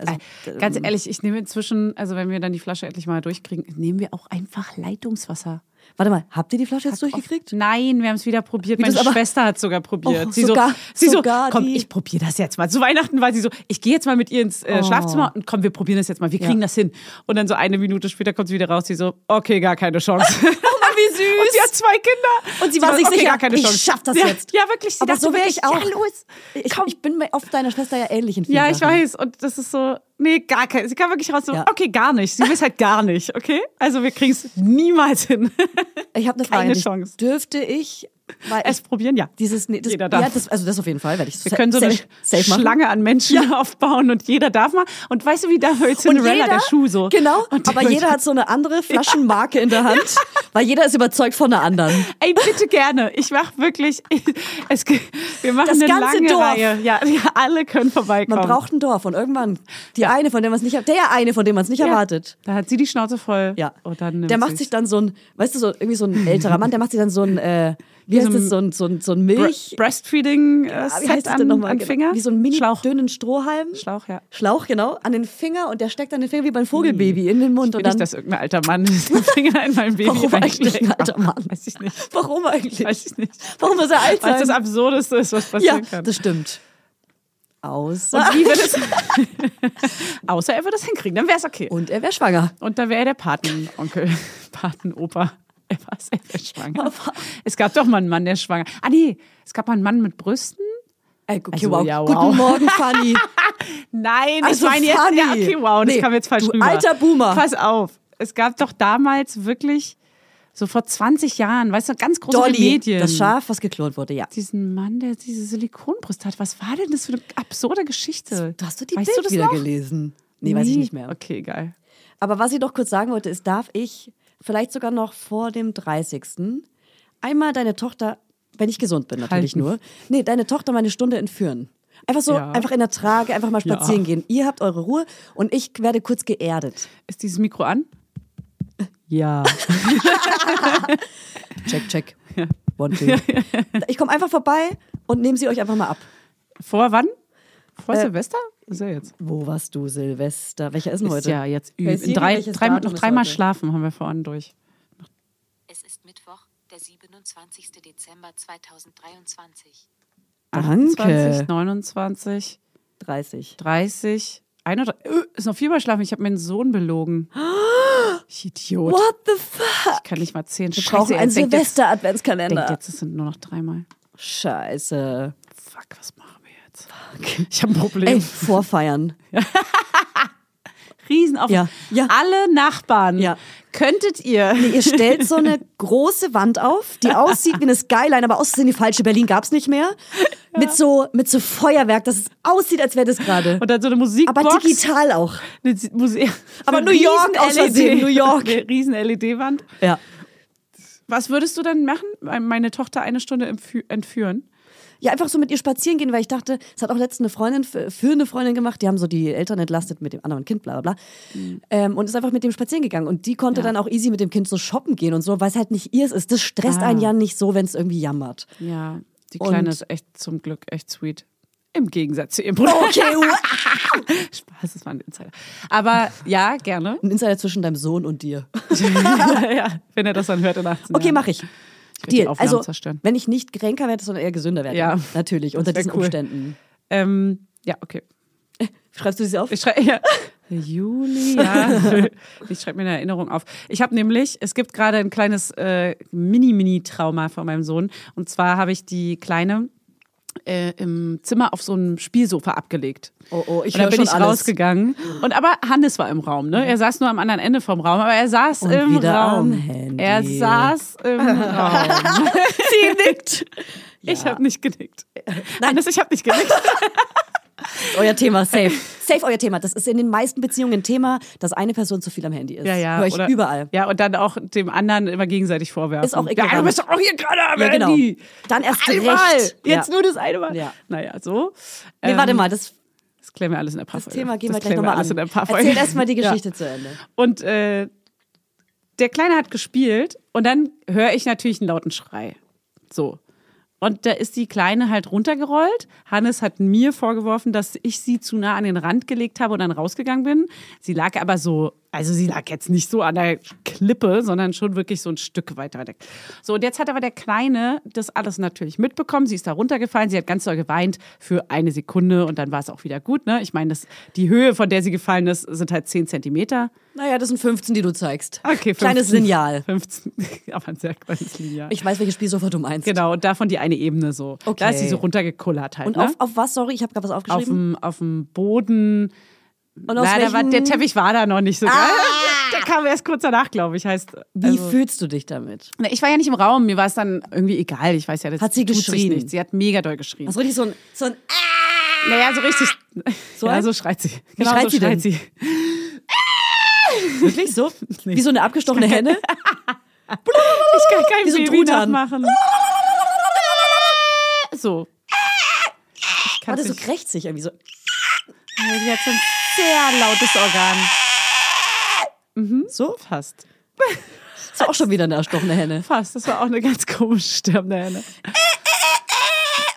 Also, Äh, Ganz ehrlich, ich nehme inzwischen, also wenn wir dann die Flasche endlich mal durchkriegen, nehmen wir auch einfach Leitungswasser. warte mal, habt ihr die Flasche jetzt durchgekriegt? Nein, wir haben es wieder probiert. Wie Meine Schwester hat sogar probiert. Oh, sie sogar- so, sie sogar so, komm, ich probiere das jetzt mal. Zu Weihnachten war sie so, ich gehe jetzt mal mit ihr ins äh, Oh. Schlafzimmer und komm, wir probieren das jetzt mal. Wir Ja. kriegen das hin. Und dann so eine Minute später kommt sie wieder raus. Sie so, okay, gar keine Chance. Süß. Und sie hat zwei Kinder. Und sie war sich okay, sicher, gar keine ich schaff das ja, jetzt. Ja, wirklich. Sie aber dachte so wäre ich auch. Ja, los. Ich, ich bin mir oft deiner Schwester ja ähnlich in vielen Ja, ich Sachen. weiß. Und das ist so, nee, gar kein. Sie kam wirklich raus so, Ja. okay, gar nicht. Sie weiß halt gar nicht, okay? Also wir kriegen es niemals hin. Ich habe eine Frage. Keine. Chance. Dürfte ich, weil Es ich probieren, ja. dieses, nee, das, Jeder darf. ja, das, also das auf jeden Fall, werde ich Wir können so eine. Schlange an Menschen aufbauen und jeder darf mal. Und weißt du, wie da bei Cinderella der Schuh so? Genau, aber der- jeder hat so eine andere Flaschenmarke in der Hand, weil jeder ist überzeugt von der anderen. Ey, bitte gerne. Ich mach wirklich. Es, ge- wir machen Das eine ganze lange Dorf. Reihe. Ja, ja, alle können vorbeikommen. Man braucht ein Dorf und irgendwann die eine, von der man es nicht, der eine, von dem man es nicht ja. erwartet. Da hat sie die Schnauze voll. Ja. Und dann nimmt der macht sich dann so ein, weißt du, so irgendwie so ein älterer Mann, der macht sich dann so ein, äh, wie heißt so das, so ein, so ein, so ein Milch. Breastfeeding äh, wie heißt an, denn an Finger. Wie so ein mini Schlauch. dünnen Strohhalm. Schlauch, ja. Schlauch, genau, an den Finger und der steckt dann den Finger wie beim Vogelbaby in den Mund. Ich will und dann, nicht, dass irgendein alter Mann den Finger in mein Baby Warum eigentlich reinsteckt. ein alter Mann? Weiß ich nicht. warum eigentlich? Weiß ich nicht. Warum muss er alt Weil sein? das Absurdeste ist, was ja, passieren kann. das stimmt. Außer. Und wie wird es? Außer er würde es hinkriegen, dann wäre es okay. Und er wäre schwanger. Und da wäre er der Patenonkel, Patenopa. Er war sehr, schwanger. Es gab doch mal einen Mann, der schwanger. Ah nee, es gab mal einen Mann mit Brüsten. Ey, okay, Also, wow. ja, wow. Guten Morgen, Fanny. Nein, Also, ich meine jetzt. Ja, okay, wow, das Nee, kam jetzt falsch du rüber. alter Boomer. Pass auf. Es gab doch damals wirklich So vor 20 Jahren, weißt du, ganz große Dolly, Medien. das Schaf, was geklont wurde, ja. Diesen Mann, der diese Silikonbrust hat. Was war denn das für eine absurde Geschichte? Hast du die weißt Bild du das wieder noch? gelesen? Nee, weiß ich nicht mehr. Okay, geil. Aber was ich noch kurz sagen wollte, ist, darf ich vielleicht sogar noch vor dem 30. einmal deine Tochter, wenn ich gesund bin natürlich Halten. nur, nee, deine Tochter mal eine Stunde entführen. Einfach so, Ja. einfach in der Trage, einfach mal Ja. spazieren gehen. Ihr habt eure Ruhe und ich werde kurz geerdet. Ist dieses Mikro an? Ja. Check, check. One, two. Ich komme einfach vorbei und nehme sie euch einfach mal ab. Vor wann? Vor Äh, Silvester? Ist ja jetzt. Wo warst du, Silvester? Welcher ist denn Ist heute? ja jetzt üben. Drei, drei, noch dreimal schlafen haben wir vorhin durch. Es ist Mittwoch, der 27. Dezember 2023. Danke. 28, 29, 30. 30, 31. Äh, ist noch viermal schlafen. Ich habe meinen Sohn belogen. Ich Idiot. What the fuck? Ich kann nicht mal zählen. Wir brauchen einen Silvester-Adventskalender. jetzt, es sind nur noch dreimal. Scheiße. Fuck, was machen wir jetzt? Ich habe ein Problem. Ey, vorfeiern. Riesenauf. Ja, ja. Alle Nachbarn. Ja. Könntet ihr. Ihr stellt so eine große Wand auf, die aussieht wie eine Skyline, aber aussieht die falsche. Berlin gab's nicht mehr. Mit so mit so Feuerwerk, dass es aussieht, als wäre das gerade. Und dann so eine Musikbox. Aber digital auch. Eine Museum. Aber eine New York aus Versehen, LED New York. Eine riesen LED-Wand. Ja. Was würdest du denn machen? Meine Tochter eine Stunde entfü- entführen? Ja, einfach so mit ihr spazieren gehen, weil ich dachte, es hat auch letztens eine Freundin, für eine Freundin gemacht, die haben so die Eltern entlastet mit dem anderen Kind, bla bla bla. Ähm, und ist einfach mit dem spazieren gegangen. Und die konnte Mhm. Ja. dann auch easy mit dem Kind so shoppen gehen und so, weil es halt nicht ihrs ist. Das stresst Ah. einen ja nicht so, wenn es irgendwie jammert. Ja, die Und- Kleine ist echt zum Glück echt sweet. Im Gegensatz zu ihrem Bruder. Okay, Spaß, das war ein Insider. Aber ja, gerne. ein Insider zwischen deinem Sohn und dir. ja, wenn er das dann hört in 18 Okay, mache ich. Ich Deal. Also, zerstören. wenn ich nicht kränker werde, sondern eher gesünder werde. Ja. Natürlich, unter diesen cool. Umständen. Ähm, ja, okay. Schreibst du sie auf? Ich schreibe ja. Julia. Ich schreibe mir eine Erinnerung auf. Ich habe nämlich, es gibt gerade ein kleines äh, Mini-Mini-Trauma von meinem Sohn. Und zwar habe ich die Kleine äh, im Zimmer auf so einem Spielsofa abgelegt. Oh, oh, ich und dann bin ich alles. rausgegangen. Und aber Hannes war im Raum, ne? Er saß nur am anderen Ende vom Raum, aber er saß Und im Raum. Er saß im Raum. Sie nickt. Ich habe nicht genickt. Hannes, ich habe nicht genickt. Euer Thema, safe. Safe euer Thema. Das ist in den meisten Beziehungen ein Thema, dass eine Person zu viel am Handy ist. Ja, ja. Hör ich oder- überall. Ja, und dann auch dem anderen immer gegenseitig vorwerfen. Ist auch Ja, ignorant. du bist doch auch hier gerade am Ja, genau. Handy. Dann erst Einmal. recht. Jetzt ja. nur das eine Mal. Ja. Naja, so. Nee, Ähm, warte mal, das, Das klären wir alles in der das Paarfolge. Thema gehen wir Das gleich klären nochmal an. in der Paarfolge. Erzähl erstmal die Ja. Geschichte zu Ende. Und äh, der Kleine hat gespielt und dann höre ich natürlich einen lauten Schrei. So. Und da ist die Kleine halt runtergerollt. Hannes hat mir vorgeworfen, dass ich sie zu nah an den Rand gelegt habe und dann rausgegangen bin. Sie lag aber so, also sie lag jetzt nicht so an der Klippe, sondern schon wirklich so ein Stück weiter weg. So, und jetzt hat aber der Kleine das alles natürlich mitbekommen. Sie ist da runtergefallen, sie hat ganz doll geweint für eine Sekunde und dann war es auch wieder gut. Ne? Ich meine, die Höhe, von der sie gefallen ist, sind halt 10 Zentimeter. Naja, das sind 15, die du zeigst. Okay, 15, Kleines Lineal. 15, aber ein sehr kleines Lineal. Ich weiß, welches Spielsofa du meinst. genau, und davon die eine Ebene so. Okay. Da ist sie so runtergekullert halt. Und ne? auf, auf was, sorry, ich habe gerade was auf aufgeschrieben. dem, auf dem Boden. Und aus da war, der Teppich war da noch nicht so geil. Der kam erst kurz danach, glaube ich. Heißt, Wie also, fühlst du dich damit? Na, ich war ja nicht im Raum, mir war es dann irgendwie egal. Ich weiß ja, das Hat sie geschrien? nicht. Sie hat mega doll geschrien. Du richtig so ein, so ein naja, so richtig. So ja, so schreit sie. Genau, schreit so sie schreit denn? sie. wirklich so? Wie so eine abgestochene Henne? Ich kann kein Wie so ein Baby nachmachen. So. Warte, so krächzig irgendwie so. Die hat so sehr lautes Organ. So? Fast. Ist auch schon wieder eine erstochene Henne. Fast. Das war auch eine ganz komische sterbende Henne.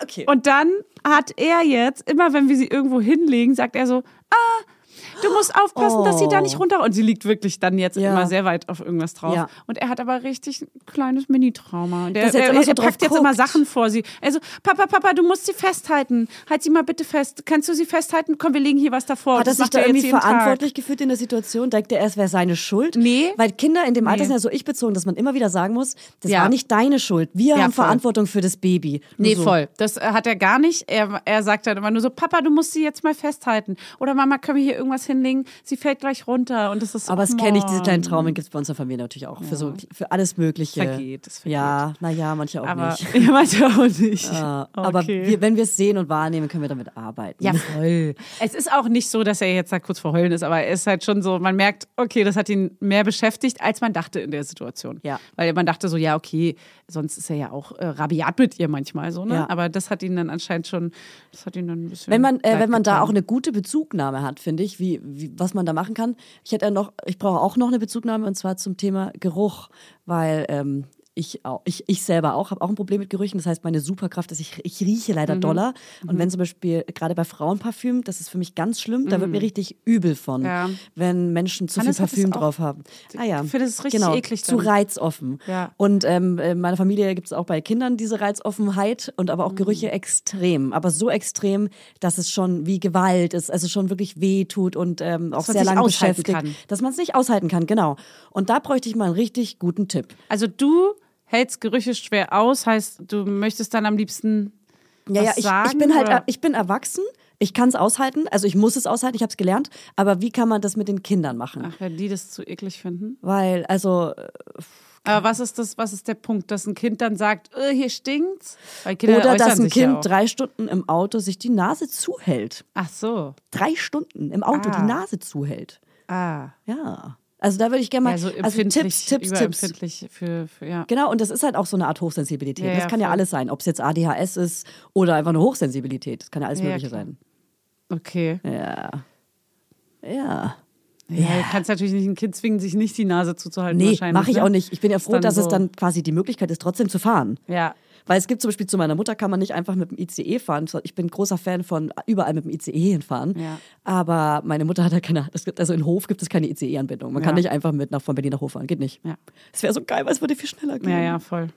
Okay. Und dann hat er jetzt, immer wenn wir sie irgendwo hinlegen, sagt er so, ah, du musst aufpassen, dass sie da nicht runter. Und sie liegt wirklich dann jetzt Oh. Ja. immer sehr weit auf irgendwas drauf. Ja. Und er hat aber richtig ein kleines Mini-Trauma. Und er, Dass er jetzt er, immer so er packt jetzt immer guckt. Sachen vor sie. Also, Papa, Papa, du musst sie festhalten. Halt sie mal bitte fest. Kannst du sie festhalten? Komm, wir legen hier was davor. Hat er Das sich da irgendwie jeden Tag. verantwortlich gefühlt in der Situation? Denkt er, es wäre seine Schuld? Nee. Weil Kinder in dem Alter Nee. sind ja so ich bezogen, dass man immer wieder sagen muss, das Ja. war nicht deine Schuld. Wir haben voll. Verantwortung für das Baby. Nur Nee, so. voll. Das äh, hat er gar nicht. Er, er sagt dann immer nur so, Papa, du musst sie jetzt mal festhalten. Oder Mama, können wir hier irgendwas was hinlegen, sie fällt gleich runter und das ist Aber das kenne ich, diese kleinen. Traumen gibt es bei uns in der Familie natürlich auch. Für, so, für alles Mögliche. Vergeht, es vergeht. Ja, naja, manche auch Aber nicht. ja, manche auch nicht. Ja, Aber Okay. wir, wenn wir es sehen und wahrnehmen, können wir damit arbeiten. Ja, voll. Es ist auch nicht so, dass er jetzt da kurz vor Heulen ist, aber er ist halt schon so, man merkt, okay, das hat ihn mehr beschäftigt, als man dachte in der Situation. Ja. Weil man dachte so, ja, okay, sonst ist er ja auch äh, rabiat mit ihr manchmal so, ne? Ja. Aber das hat ihn dann anscheinend schon, das hat ihn dann ein bisschen. Wenn man, äh, wenn man da auch eine gute Bezugnahme hat, finde ich, wie, wie, was man da machen kann. Ich hätte noch, ich brauche auch noch eine Bezugnahme und zwar zum Thema Geruch, weil ähm, ich, auch, ich, ich selber auch habe auch ein Problem mit Gerüchen. Das heißt, meine Superkraft ist, ich, ich rieche Mhm. leider doller. Und wenn zum Beispiel gerade bei Frauenparfüm, das ist für mich ganz schlimm, da wird mir richtig übel von, Mhm. Ja. wenn Menschen zu Hannes viel Parfüm drauf haben. Ah ja, Ich finde, das richtig genau, eklig Zu dann. reizoffen. Ja. Und ähm, in meiner Familie gibt es auch bei Kindern diese Reizoffenheit und aber auch Mhm. Gerüche extrem. Aber so extrem, dass es schon wie Gewalt ist, also schon wirklich weh tut und ähm, auch sehr lange beschäftigt. kann. Dass man es nicht aushalten kann, genau. Und da bräuchte ich mal einen richtig guten Tipp. Also du hältst Gerüche schwer aus, heißt, du möchtest dann am liebsten Ja, was ja, ich, sagen? ich bin halt, oder? ich bin erwachsen. Ich kann es aushalten, also ich muss es aushalten, ich habe es gelernt. Aber wie kann man das mit den Kindern machen? Ach, wenn die das zu eklig finden. Weil, also, Aber was ist das, was ist der Punkt, dass ein Kind dann sagt, äh, hier stinkt's? Oder dass ein ja Kind auch. drei Stunden im Auto sich die Nase zuhält. Ach so. Drei Stunden im Auto Ah. die Nase zuhält. Ah. Ja. Also da würde ich gerne mal Ja, so also Tipps, Tipps, Tipps. für, für ja. Genau, und das ist halt auch so eine Art Hochsensibilität. Ja, das kann ja alles sein, ob es jetzt ADHS ist oder einfach eine Hochsensibilität. Das kann ja alles Mögliche klar. sein. Okay. Ja. Ja. Ja, du kannst natürlich nicht ein Kind zwingen, sich nicht die Nase zuzuhalten. Nee, mache ich ne? auch nicht. Ich bin ja froh, dass es so- dann quasi die Möglichkeit ist, trotzdem zu fahren. Ja. Weil es gibt zum Beispiel zu meiner Mutter kann man nicht einfach mit dem ICE fahren. Ich bin großer Fan von überall mit dem ICE hinfahren. Ja. Aber meine Mutter hat ja keine, gibt, also in Hof gibt es keine ICE-Anbindung. Man kann Ja. nicht einfach mit nach, von Berlin nach Hof fahren. Geht nicht. Ja. Es wäre so geil, weil es würde viel schneller gehen. ja, ja, voll.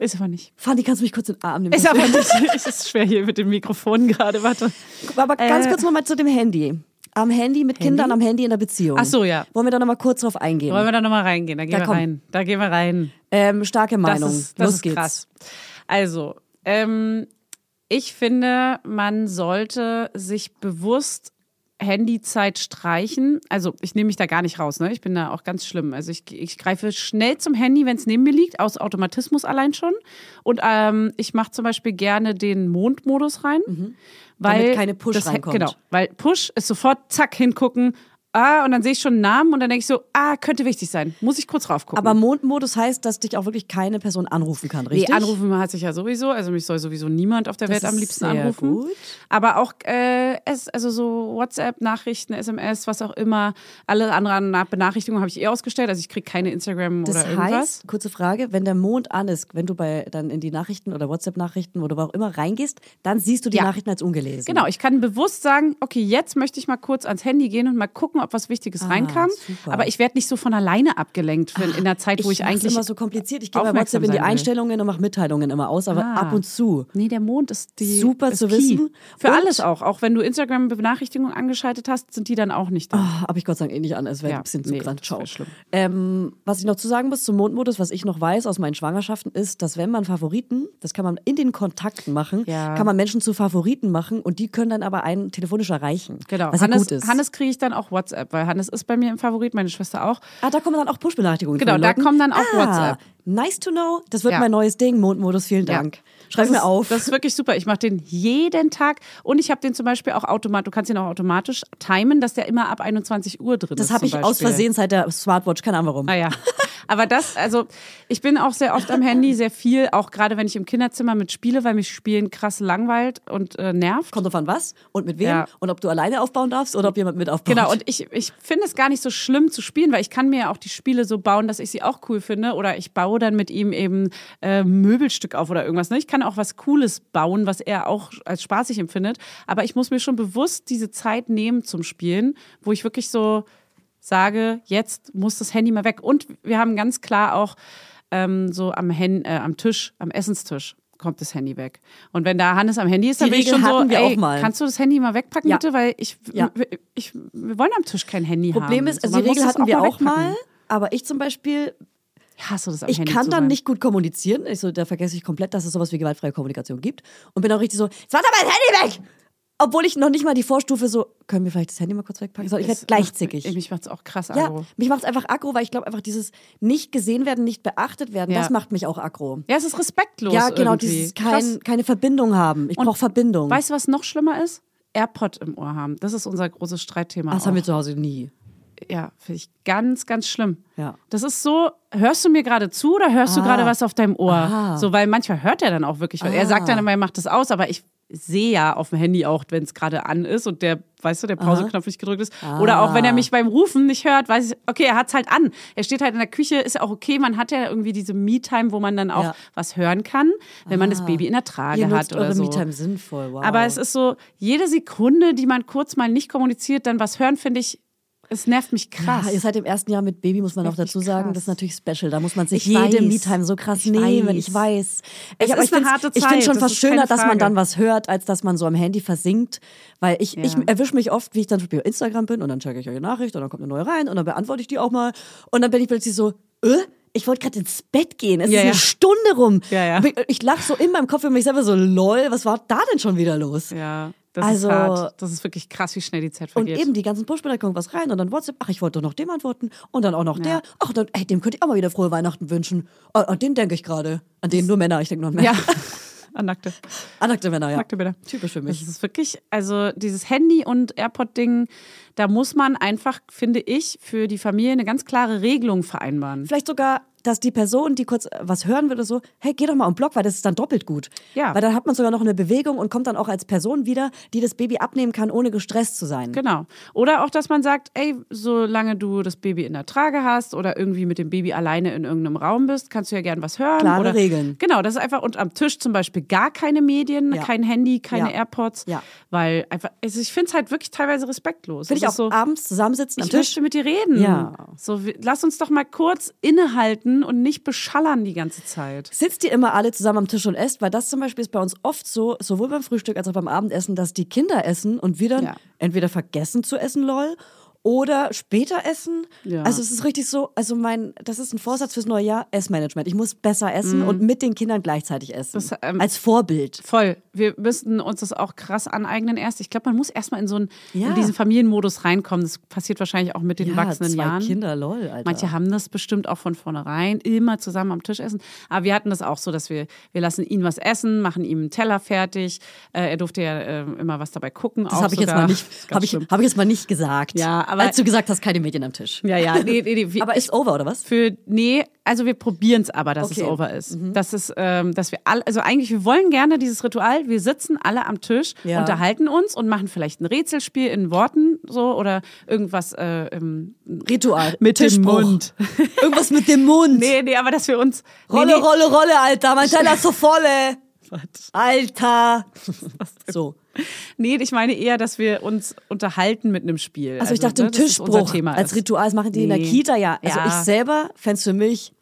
Ist aber nicht. Fanny, kannst du mich kurz in den Arm nehmen? Ist aber nicht. es ist schwer hier mit dem Mikrofon gerade, warte. Aber ganz Äh. kurz nochmal zu dem Handy. Am Handy mit Kindern, am Handy in der Beziehung. Ach so, ja. Wollen wir da nochmal kurz drauf eingehen? Wollen wir da nochmal reingehen? Da gehen Ja, wir komm. rein. Da gehen wir rein. ähm, starke Meinung. Das ist, das Los ist geht's. krass. Also, ähm, ich finde, man sollte sich bewusst Handyzeit streichen. Also ich nehme mich da gar nicht raus, ne? Ich bin da auch ganz schlimm. Also ich, ich greife schnell zum Handy, wenn es neben mir liegt, aus Automatismus allein schon. Und ähm, ich mache zum Beispiel gerne den Mondmodus rein. Weil Mhm. Damit keine Push das, reinkommt. Genau, weil Push ist sofort zack hingucken. Ah, und dann sehe ich schon einen Namen und dann denke ich so, ah, könnte wichtig sein. Muss ich kurz raufgucken. Aber Mondmodus heißt, dass dich auch wirklich keine Person anrufen kann, richtig? Nee, anrufen hat sich ja sowieso. Also mich soll sowieso niemand auf der Das Welt am liebsten anrufen. gut. Aber auch äh, es, also so WhatsApp-Nachrichten, SMS, was auch immer. Alle anderen Na- Benachrichtigungen habe ich eh ausgestellt. Also ich kriege keine Instagram Das oder irgendwas. heißt, kurze Frage, wenn der Mond an ist, wenn du bei dann in die Nachrichten oder WhatsApp-Nachrichten oder wo auch immer reingehst, dann siehst du die Ja. Nachrichten als ungelesen. Genau, ich kann bewusst sagen, okay, jetzt möchte ich mal kurz ans Handy gehen und mal gucken, ob was Wichtiges reinkam. Ah, super. Aber ich werde nicht so von alleine abgelenkt wenn, in der Zeit, wo ich, mach's eigentlich immer so kompliziert. Ich gehe bei WhatsApp in die. Einstellungen und mache Mitteilungen immer aus, aber Ah. ab und zu. Nee, der Mond ist die Super ist zu key. wissen. Für Und- alles auch. Auch wenn du Instagram-Benachrichtigungen angeschaltet hast, sind die dann auch nicht da. Oh, habe ich Gott sei Dank eh nicht an. Es wäre Ja, ein bisschen zu nee, das Ciao. wär schlimm. Ähm, was ich noch zu sagen muss zum Mondmodus, was ich noch weiß aus meinen Schwangerschaften, ist, dass wenn man Favoriten, das kann man in den Kontakten machen, Ja. kann man Menschen zu Favoriten machen und die können dann aber einen telefonisch erreichen. Genau. Was ja Hannes, gut ist. Hannes kriege ich dann auch WhatsApp, weil Hannes ist bei mir im Favorit, meine Schwester auch. ah, da kommen dann auch Push-Benachrichtigungen. Genau, da kommen dann auch ah, WhatsApp. Nice to know. Das wird Ja. mein neues Ding. Mondmodus, vielen Ja. Schreib Das mir ist, auf. Das ist wirklich super. Ich mache den jeden Tag und ich habe den zum Beispiel auch automatisch, du kannst ihn auch automatisch timen, dass der immer ab 21 Uhr drin Das ist. habe zum ich aus Beispiel. Versehen seit der Smartwatch, keine Ahnung warum. Ah ja. Aber das, also ich bin auch sehr oft am Handy, sehr viel, auch gerade wenn ich im Kinderzimmer mit spiele, weil mich Spielen krass langweilt und äh, nervt. Kommt drauf an was und mit wem Ja. und ob du alleine aufbauen darfst oder ob jemand mit aufbaut. Genau, und ich, ich finde es gar nicht so schlimm zu spielen, weil ich kann mir ja auch die Spiele so bauen, dass ich sie auch cool finde. Oder ich baue dann mit ihm eben äh, Möbelstück auf oder irgendwas. Ne? Ich kann auch was Cooles bauen, was er auch als spaßig empfindet. Aber ich muss mir schon bewusst diese Zeit nehmen zum Spielen, wo ich wirklich so sage, jetzt muss das Handy mal weg. Und wir haben ganz klar auch ähm, so am, Hen äh, am Tisch, am Essenstisch kommt das Handy weg. Und wenn da Hannes am Handy ist, dann Die bin ich schon so, wir ey, auch mal. kannst du das Handy mal wegpacken Ja. bitte, weil ich, Ja. ich, wir wollen am Tisch kein Handy haben. Problem ist, So, also die Regel hatten wir auch mal, aber ich zum Beispiel, Ich hasse das am ich Handy kann zu dann sein. nicht gut kommunizieren. Ich so, da vergesse ich komplett, dass es sowas wie gewaltfreie Kommunikation gibt. Und bin auch richtig so, jetzt mach doch mein Handy weg! Obwohl ich noch nicht mal die Vorstufe so, können wir vielleicht das Handy mal kurz wegpacken? Soll, ich werde Es gleich macht- zickig. Mich macht's auch krass Ja, aggro. mich macht es einfach aggro, weil ich glaube einfach dieses nicht gesehen werden, nicht beachtet werden, Ja. das macht mich auch aggro. Ja, es ist respektlos. Ja, genau, irgendwie. dieses Krass. kein, keine Verbindung haben. Ich Und brauche Verbindung. Weißt du, was noch schlimmer ist? AirPod im Ohr haben. Das ist unser großes Streitthema. das haben wir zu Hause nie. Ja, finde ich ganz, ganz schlimm. Ja. Das ist so, hörst du mir gerade zu oder hörst du Ah. gerade was auf deinem Ohr? Ah. So, weil manchmal hört er dann auch wirklich, weil er sagt dann immer, er macht das aus, aber ich sehe ja auf dem Handy auch, wenn es gerade an ist und der, weißt du, der Pauseknopf nicht gedrückt ist. Oder auch wenn er mich beim Rufen nicht hört, weiß ich, okay, er hat's halt an. Er steht halt in der Küche, ist ja auch okay. Man hat ja irgendwie diese Me-Time, wo man dann auch Ja. was hören kann, wenn man das Baby in der Trage Ihr hat oder so. Me-Time sinnvoll, wow. Aber es ist so, jede Sekunde, die man kurz mal nicht kommuniziert, dann was hören, finde ich, es nervt mich krass. Ja, ihr seid im ersten Jahr mit Baby, muss man auch dazu sagen. krass. Das ist natürlich special. Da muss man sich Ich jede. Me-Time so krass Ich nehmen. weiß. Ich weiß. Es ich, aber ist ich eine harte Ich finde Zeit, schon das schöner, dass man dann was hört, als dass man so am Handy versinkt. Weil ich, ich Ja. erwische mich oft, wie ich dann zum Beispiel auf Instagram bin und dann checke ich eure Nachricht und dann kommt eine neue rein und dann beantworte ich die auch mal. Und dann bin ich plötzlich so, äh? Ich wollte gerade ins Bett gehen. Es Ja, ist eine ja. Stunde rum. Ja. Ich, ich lache so in meinem Kopf über mich selber so, lol, was war da denn schon wieder los? ja, das Also- ist hart. Das ist wirklich krass, wie schnell die Zeit Und vergeht. eben die ganzen Push-Benachrichtigungen was rein und dann WhatsApp, ach, ich wollte doch noch dem antworten und dann auch noch der, ach, dann, ey, dem könnte ich auch mal wieder frohe Weihnachten wünschen. Oh, an den denke ich gerade. An den nur Männer, ich denke nur an Männer. ja, an nackte. An nackte Männer, ja. Nackte Bilder. Typisch für Das mich. ist wirklich, also dieses Handy- und AirPod-Ding, da muss man einfach, finde ich, für die Familie eine ganz klare Regelung vereinbaren. Vielleicht sogar, dass die Person, die kurz was hören oder so, hey, geh doch mal am Block, weil das ist dann doppelt gut. Ja. Weil dann hat man sogar noch eine Bewegung und kommt dann auch als Person wieder, die das Baby abnehmen kann, ohne gestresst zu sein. Genau. Oder auch, dass man sagt, ey, solange du das Baby in der Trage hast oder irgendwie mit dem Baby alleine in irgendeinem Raum bist, kannst du ja gern was hören. Klare oder, Regeln. Genau, das ist einfach, und am Tisch zum Beispiel gar keine Medien, Ja. kein Handy, keine Ja. AirPods. Ja. Weil einfach, also ich finde es halt wirklich teilweise respektlos. Will ich auch so, abends zusammensitzen am ich Tisch. möchte mit dir reden. Ja. So, lass uns doch mal kurz innehalten und nicht beschallern die ganze Zeit. Sitzt ihr immer alle zusammen am Tisch und esst? Weil das zum Beispiel ist bei uns oft so, sowohl beim Frühstück als auch beim Abendessen, dass die Kinder essen und wir dann Ja. entweder vergessen zu essen, lol, oder später essen. Ja. Also es ist richtig so, also mein, das ist ein Vorsatz fürs neue Jahr, Essmanagement. Ich muss besser essen und mit den Kindern gleichzeitig essen. Mhm. Das, ähm, Als Vorbild. Voll. Wir müssten uns das auch krass aneignen erst. Ich glaube, man muss erstmal in so einen, Ja. in diesen Familienmodus reinkommen. Das passiert wahrscheinlich auch mit den Ja, wachsenden zwei Jahren. Kinder, lol, Alter. Manche haben das bestimmt auch von vornherein, immer zusammen am Tisch essen. Aber wir hatten das auch so, dass wir, wir lassen ihn was essen, machen ihm einen Teller fertig. Äh, er durfte ja äh, immer was dabei gucken. Das habe ich jetzt mal nicht, habe ich, hab ich jetzt mal nicht gesagt. Ja, aber- als du gesagt hast, keine Medien am Tisch. Ja, ja, nee, nee, nee. Aber ist over oder was? Für, nee, also wir probieren es aber, dass Okay. Mhm. es over ist. Das ist, ähm, dass wir alle, also eigentlich, wir wollen gerne dieses Ritual, wir sitzen alle am Tisch, Ja. unterhalten uns und machen vielleicht ein Rätselspiel in Worten so oder irgendwas äh, im, Ritual. Mit dem Tischbruch. Mund. Irgendwas mit dem Mund. Nee, nee, aber dass wir uns. Rolle, nee, nee. Rolle, Rolle, Alter. Mein Teller ist so volle. Alter. So. Nee, ich meine eher, dass wir uns unterhalten mit einem Spiel. Also ich dachte, ne, unser Tischbruch als. Ritual, das machen die in der Nee. Kita ja. Also Ja. ich selber fände es für mich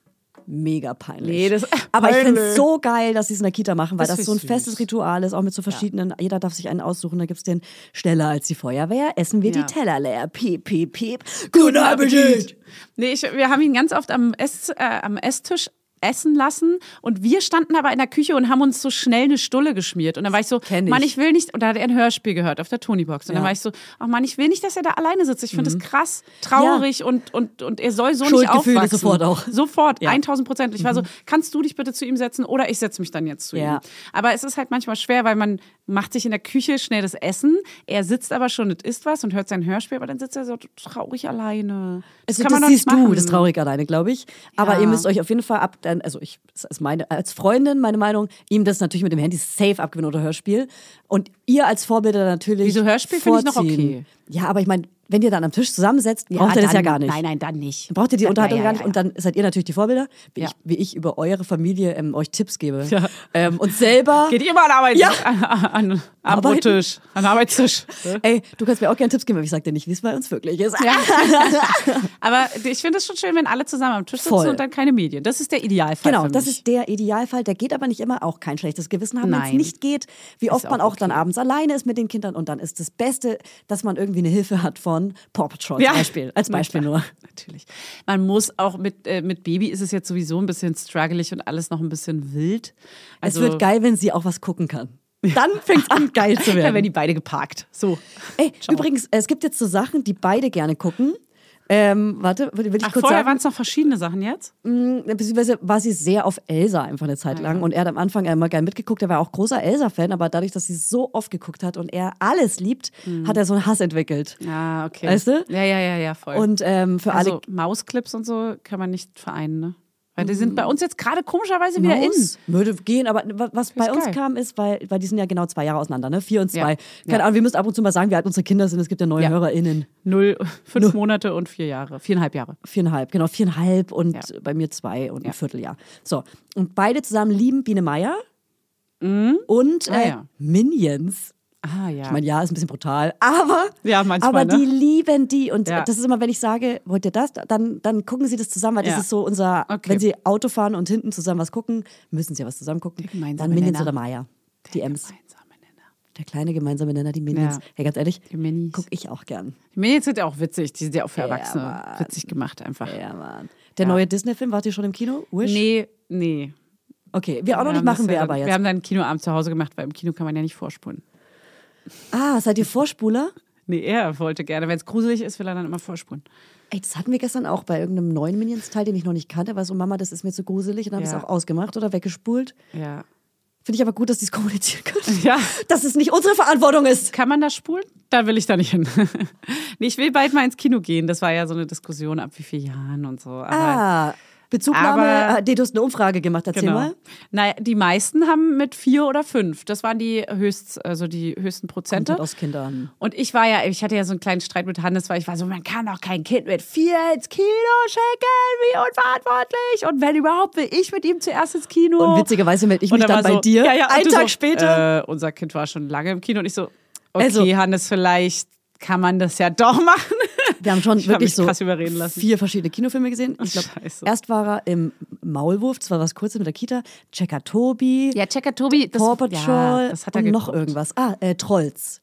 mega peinlich. Nee, das- Aber ich finde peinlich. es so geil, dass sie es in der Kita machen, weil Das das, so ein festes süß. Ritual ist, auch mit so verschiedenen, jeder darf sich einen aussuchen, da gibt es den schneller als die Feuerwehr, essen wir Ja. die Teller leer, piep, piep, piep, guten Appetit! Nee, ich, wir haben ihn ganz oft am, Ess, äh, am Esstisch essen lassen und wir standen aber in der Küche und haben uns so schnell eine Stulle geschmiert und dann war ich so, ich. Mann, ich will nicht, und da hat er ein Hörspiel gehört auf der Tonybox und dann Ja. Mhm. war ich so, ach Mann, ich will nicht, dass er da alleine sitzt, ich finde das krass, traurig und, und, und er soll so nicht aufwachsen. sofort auch. Sofort, Ja. Mhm. 1000 Prozent. Ich war so, kannst du dich bitte zu ihm setzen oder ich setze mich dann jetzt zu Ja. ihm. Aber es ist halt manchmal schwer, weil man macht sich in der Küche schnell das Essen, er sitzt aber schon und isst was und hört sein Hörspiel, aber dann sitzt er so traurig alleine. Das Also kann das man siehst nicht du, das ist traurig alleine, glaube ich. Aber Ja. ihr müsst euch auf jeden Fall ab, also ich, ist meine, als Freundin, meine Meinung, ihm das natürlich mit dem Handy safe abgewinnen oder Hörspiel. Und ihr als Vorbilder natürlich. Wieso Hörspiel finde ich noch okay. Ja, aber ich meine, wenn ihr dann am Tisch zusammensetzt, braucht ihr das ja dann- gar nicht. Nein, nein, dann nicht. Dann braucht ihr die Ja, Unterhaltung ja, gar ja, nicht. ja. Und dann seid ihr natürlich die Vorbilder, wie, Ja. ich, wie ich über eure Familie ähm, euch Tipps gebe. Ja. Ähm, und selber. Geht immer an Arbeit, Ja. an, an, an Arbeiten. Brottisch, an Arbeitstisch. Ey, du kannst mir auch gerne Tipps geben, aber ich sag dir nicht, wie es bei uns wirklich ist. Ja. Aber ich finde es schon schön, wenn alle zusammen am Tisch sitzen Voll. und dann keine Medien. Das ist der Idealfall. Genau, das ist der Idealfall. Der geht aber nicht immer. Auch kein schlechtes Gewissen haben, wenn es nicht geht. Wie oft auch man auch dann okay. abends alleine ist mit den Kindern. Und dann ist das Beste, dass man irgendwie eine Hilfe hat von Paw Patrol Ja. zum Beispiel. Als Beispiel nur. Natürlich. Man muss auch mit, äh, mit Baby ist es jetzt sowieso ein bisschen struggelig und alles noch ein bisschen wild. Also, es wird geil, wenn sie auch was gucken kann. Dann fängt es an, geil zu werden werden. die beide geparkt. So. Ey, Ciao. übrigens, es gibt jetzt so Sachen, die beide gerne gucken. Ähm, warte, will, will ich Ach, kurz vorher waren es noch verschiedene Sachen jetzt? beziehungsweise war sie sehr auf Elsa einfach eine Zeit lang und er hat am Anfang immer gern mitgeguckt, er war auch großer Elsa-Fan, aber dadurch, dass sie so oft geguckt hat und er alles liebt, hat er so einen Hass entwickelt. Ja, okay. Weißt du? Ja, ja, ja, ja, voll. Und ähm, für also alle Mausclips und so kann man nicht vereinen, ne? Weil die sind bei uns jetzt gerade komischerweise wieder in. Maus würde gehen, aber wa- was bei uns geil. kam, ist, weil, weil die sind ja genau zwei Jahre auseinander, ne? Vier und Ja. zwei. Keine Ja. Ahnung, wir müssen ab und zu mal sagen, wie alt unsere Kinder sind. Es gibt ja neue Ja. HörerInnen. Null, fünf Monate und vier Jahre. Viereinhalb Jahre. Viereinhalb, genau, viereinhalb und Ja. bei mir zwei und Ja. ein Vierteljahr. So, und beide zusammen lieben Biene Meier und Ah, äh, ja. Minions. Ah, ja. Ich meine, ja, ist ein bisschen brutal, aber, Ja, manchmal, aber ne? die lieben die. Und Ja. das ist immer, wenn ich sage, wollt ihr das, dann, dann gucken sie das zusammen, weil Ja. das ist so unser, Okay. wenn sie Auto fahren und hinten zusammen was gucken, müssen sie ja was zusammen gucken. Der Dann Minions oder Maya. Die Ems. Gemeinsame Nenner. Der kleine gemeinsame Nenner, die Minions. Ja. Hey, ganz ehrlich, Die Minis. gucke ich auch gern. Die Minions sind ja auch witzig. Die sind ja auch für Erwachsene Mann. witzig gemacht einfach. Ja, Mann. Der neue Disney-Film, wart ihr schon im Kino? Wish? Nee, nee. Okay, wir auch noch Wir nicht, haben machen wir aber jetzt. Wir haben dann einen Kinoabend zu Hause gemacht, weil im Kino kann man ja nicht vorspulen. Ah, seid ihr Vorspuler? Nee, er wollte gerne. Wenn es gruselig ist, will er dann immer vorspulen. Ey, das hatten wir gestern auch bei irgendeinem neuen Minions-Teil, den ich noch nicht kannte, weil so, Mama, das ist mir zu gruselig und dann haben wir Ja. es auch ausgemacht oder weggespult. Ja. Finde ich aber gut, dass die es kommunizieren können. Ja. Dass es nicht unsere Verantwortung ist. Kann man das spulen? Da will ich da nicht hin. nee, ich will bald mal ins Kino gehen. Das war ja so eine Diskussion ab wie vielen Jahren und so. Aber Ah, Bezugnahme, Aber- äh, du hast eine Umfrage gemacht, erzähl Genau. mal. Naja, die meisten haben mit vier oder fünf. Das waren die höchst, also die höchsten Prozente. Kommt halt aus Kindern. Und ich war ja, ich hatte ja so einen kleinen Streit mit Hannes, weil ich war so, man kann doch kein Kind mit vier ins Kino schicken, wie unverantwortlich. Und wenn überhaupt, will ich mit ihm zuerst ins Kino. Und witzigerweise melde ich mich dann bei so, dir. Ja, ja, Einen Tag so, später. Äh, unser Kind war schon lange im Kino und ich so, okay, Also- Hannes, vielleicht kann man das ja doch machen. Wir haben schon ich hab wirklich mich so krass überreden lassen. vier verschiedene Kinofilme gesehen. Ich glaube, erst war er im Maulwurf, das war was Kurzes mit der Kita, Checker Tobi, Ja, Checker Tobi, das, Paw Patrol ja, das hat er und noch irgendwas. Ah, äh, Trolls.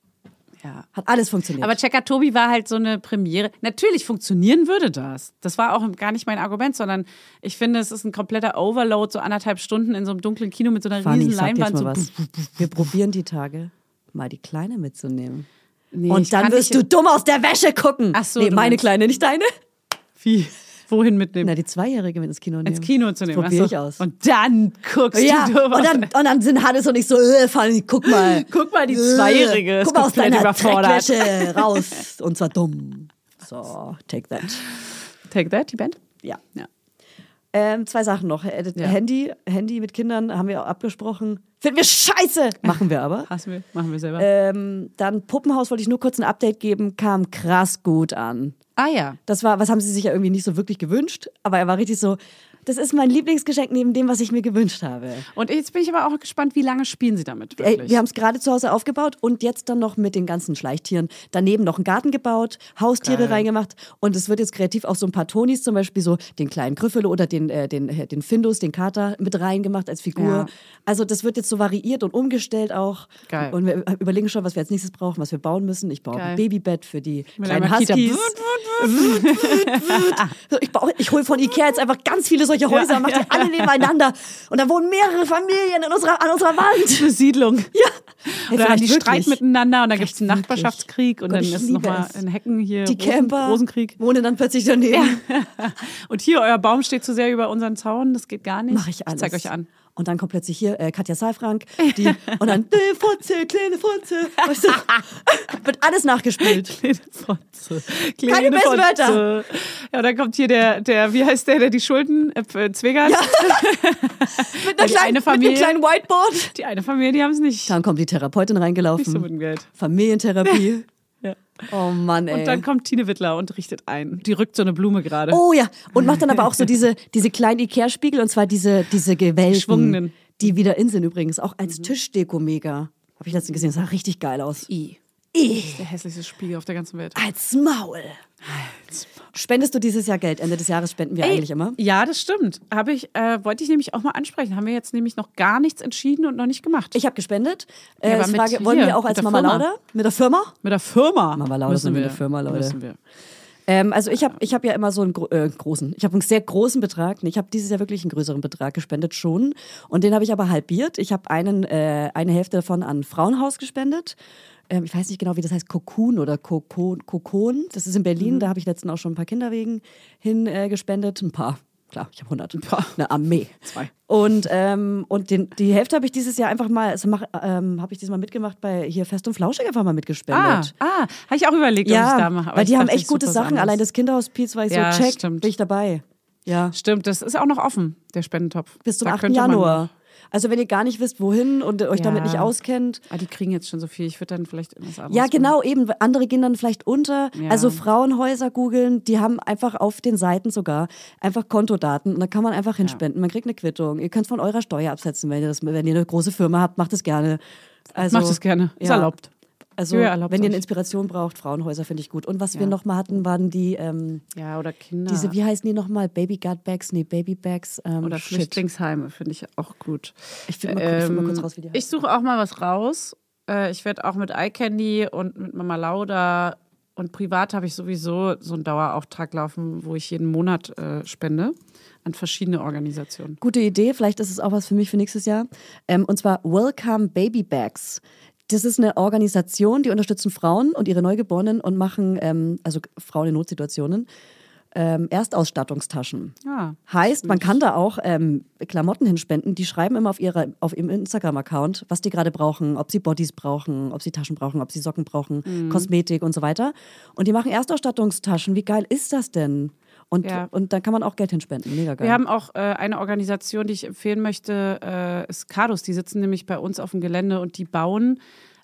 Ja. Hat alles funktioniert. Aber Checker Tobi war halt so eine Premiere. Natürlich funktionieren würde das. Das war auch gar nicht mein Argument, sondern ich finde, es ist ein kompletter Overload, so anderthalb Stunden in so einem dunklen Kino mit so einer Fanny, riesen Leinwand. mal So was. Wir probieren die Tage, mal die Kleine mitzunehmen. Nee, und dann wirst du dumm aus der Wäsche gucken. Ach so, nee, meine meinst- Kleine, nicht deine. Wie? Wohin mitnehmen? Na, die Zweijährige mit ins Kino nehmen. Ins Kino zu nehmen. Ach ich aus. Und dann guckst ja, du und dann, und dann sind Hannes und ich so, äh, Fanny, guck mal. Guck mal, die Äh, Zweijährige ist Guck mal aus deiner überfordert. Dreckwäsche raus. Und zwar dumm. So, take that. Take that, die Band? Ja. Ja. Ähm, zwei Sachen noch. Äh, Ja. Handy, Handy mit Kindern haben wir auch abgesprochen. Finden wir scheiße. Machen wir aber. Hassen wir, machen wir selber. Ähm, dann Puppenhaus wollte ich nur kurz ein Update geben, kam krass gut an. ah ja. Das war, was haben sie sich ja irgendwie nicht so wirklich gewünscht, aber er war richtig so, das ist mein Lieblingsgeschenk neben dem, was ich mir gewünscht habe. Und jetzt bin ich aber auch gespannt, wie lange spielen sie damit Ey, wirklich? wir haben es gerade zu Hause aufgebaut und jetzt dann noch mit den ganzen Schleichtieren. Daneben noch einen Garten gebaut, Haustiere Geil. reingemacht und es wird jetzt kreativ auch so ein paar Tonis, zum Beispiel so den kleinen Griffel oder den, äh, den, äh, den Findus, den Kater mit reingemacht als Figur. Ja. Also das wird jetzt so variiert und umgestellt auch. Geil. Und wir überlegen schon, was wir als nächstes brauchen, was wir bauen müssen. Ich baue Geil. ein Babybett für die Mit kleinen. Huskies. So, Ich, baue- ich hole von Ikea jetzt einfach ganz viele solche Häuser, Ja, mache die ja, alle nebeneinander. Und da wohnen mehrere Familien in unserer, an unserer Wand. eine Siedlung. Ja. Hey, Und haben die vielleicht Streit wirklich. miteinander und dann gibt es einen wirklich. Nachbarschaftskrieg und Gott, dann ich ist nochmal in Hecken hier Die Rosen, Camper Rosenkrieg. wohnen dann plötzlich daneben. Und hier, euer Baum steht zu sehr über unseren Zaun, das geht gar nicht. Mache ich alles. zeig euch an. Und dann kommt plötzlich hier äh, Katja Saalfrank, die und dann äh, Fotze, kleine Fotze. Weißt du, wird alles nachgespielt. Kleine Fotze. Keine bösen Wörter. Ja, dann kommt hier der, der, wie heißt der, der die Schulden, äh, Zwegert. Ja. Mit einer kleinen, eine mit Familie- einem kleinen Whiteboard. Die eine Familie, die haben es nicht. Dann kommt die Therapeutin reingelaufen. Nicht so mit dem Geld. Familientherapie. Oh Mann, ey. Und dann kommt Tine Wittler und richtet ein. Die rückt so eine Blume gerade. Oh ja, und macht dann aber auch so diese, diese kleinen Ikea-Spiegel und zwar diese, diese gewellten, Geschwungenen. die wieder in sind übrigens, auch als Tischdeko mega. Habe ich letztens gesehen, sah richtig geil aus. I. I. Der hässlichste Spiegel auf der ganzen Welt. Als Maul. Spendest du dieses Jahr Geld? Ende des Jahres spenden wir Ey, eigentlich immer. Ja, das stimmt. Habe ich, äh, wollte ich nämlich auch mal ansprechen. Haben wir jetzt nämlich noch gar nichts entschieden und noch nicht gemacht. Ich habe gespendet. Ja, Äh, aber ich mit frage, wollen wir auch mit als Mama Firma. Lauda? Mit der Firma? mit der Firma. Mama Lauda müssen sind mit wir. der Firma, Leute. Müssen wir. Ähm, also ich habe ich hab ja immer so einen gro äh, großen, ich habe einen sehr großen Betrag. Ich habe dieses Jahr wirklich einen größeren Betrag gespendet schon. Und den habe ich aber halbiert. Ich habe äh, eine Hälfte davon an Frauenhaus gespendet. Ähm, ich weiß nicht genau, wie das heißt, Kokun oder Kokon. Kokon. Das ist in Berlin. Da habe ich letztens auch schon ein paar Kinderwegen hin äh, gespendet. Ein paar. Klar, ich habe 100. Ein paar. Eine Armee. Zwei. Und, ähm, und den, die Hälfte habe ich dieses Jahr einfach mal, also ähm, habe ich diesmal mitgemacht bei hier Fest und Flauschig einfach mal Ah, mitgespendet. ah habe ich auch überlegt, ob ich Ja, da mache. aber weil ich die haben echt gute Sachen. Allein das Kinderhospiz war ich Ja, so, check, stimmt. bin ich dabei. Ja, Stimmt, das ist auch noch offen, der Spendentopf. bis zum Da 8. könnte man Januar. Also wenn ihr gar nicht wisst, wohin und euch Ja. damit nicht auskennt. Ah, die kriegen jetzt schon so viel. Ich würde dann vielleicht irgendwas anderes Ja, machen. genau, eben. Andere gehen dann vielleicht unter. Ja. Also Frauenhäuser googeln, die haben einfach auf den Seiten sogar einfach Kontodaten und da kann man einfach hinspenden. Man kriegt eine Quittung. Ihr könnt von eurer Steuer absetzen, wenn ihr, das, wenn ihr eine große Firma habt, macht es gerne. Also, Macht es gerne. Ist ja. erlaubt. Also, wenn ihr eine. Inspiration braucht, Frauenhäuser finde ich gut. Und was wir Ja. noch mal hatten, waren die, ähm, Ja, oder Kinder. diese, wie heißen die nochmal? Baby Bags? Nee, Baby Bags. Ähm, oder shit. Flüchtlingsheime finde ich auch gut. Ich find mal, find mal kurz raus, wie die Ähm, ich suche auch mal was raus. Äh, Ich werde auch mit iCandy und mit Mama Lauda und privat habe ich sowieso so einen Dauerauftrag laufen, wo ich jeden Monat äh, spende an verschiedene Organisationen. Gute Idee, vielleicht ist es auch was für mich für nächstes Jahr. Ähm, und zwar Welcome Baby Bags. Das ist eine Organisation, die unterstützen Frauen und ihre Neugeborenen und machen, ähm, also Frauen in Notsituationen, ähm, Erstausstattungstaschen. Ja. Heißt, man kann da auch ähm, Klamotten hinspenden. Die schreiben immer auf, ihrer, auf ihrem Instagram-Account, was die gerade brauchen, ob sie Bodies brauchen, ob sie Taschen brauchen, ob sie Socken brauchen, Mhm. Kosmetik und so weiter. Und die machen Erstausstattungstaschen. Wie geil ist das denn? Und, Ja. und da kann man auch Geld hinspenden. Mega geil. Wir haben auch äh, eine Organisation, die ich empfehlen möchte, äh, ist Cadus. Die sitzen nämlich bei uns auf dem Gelände und die bauen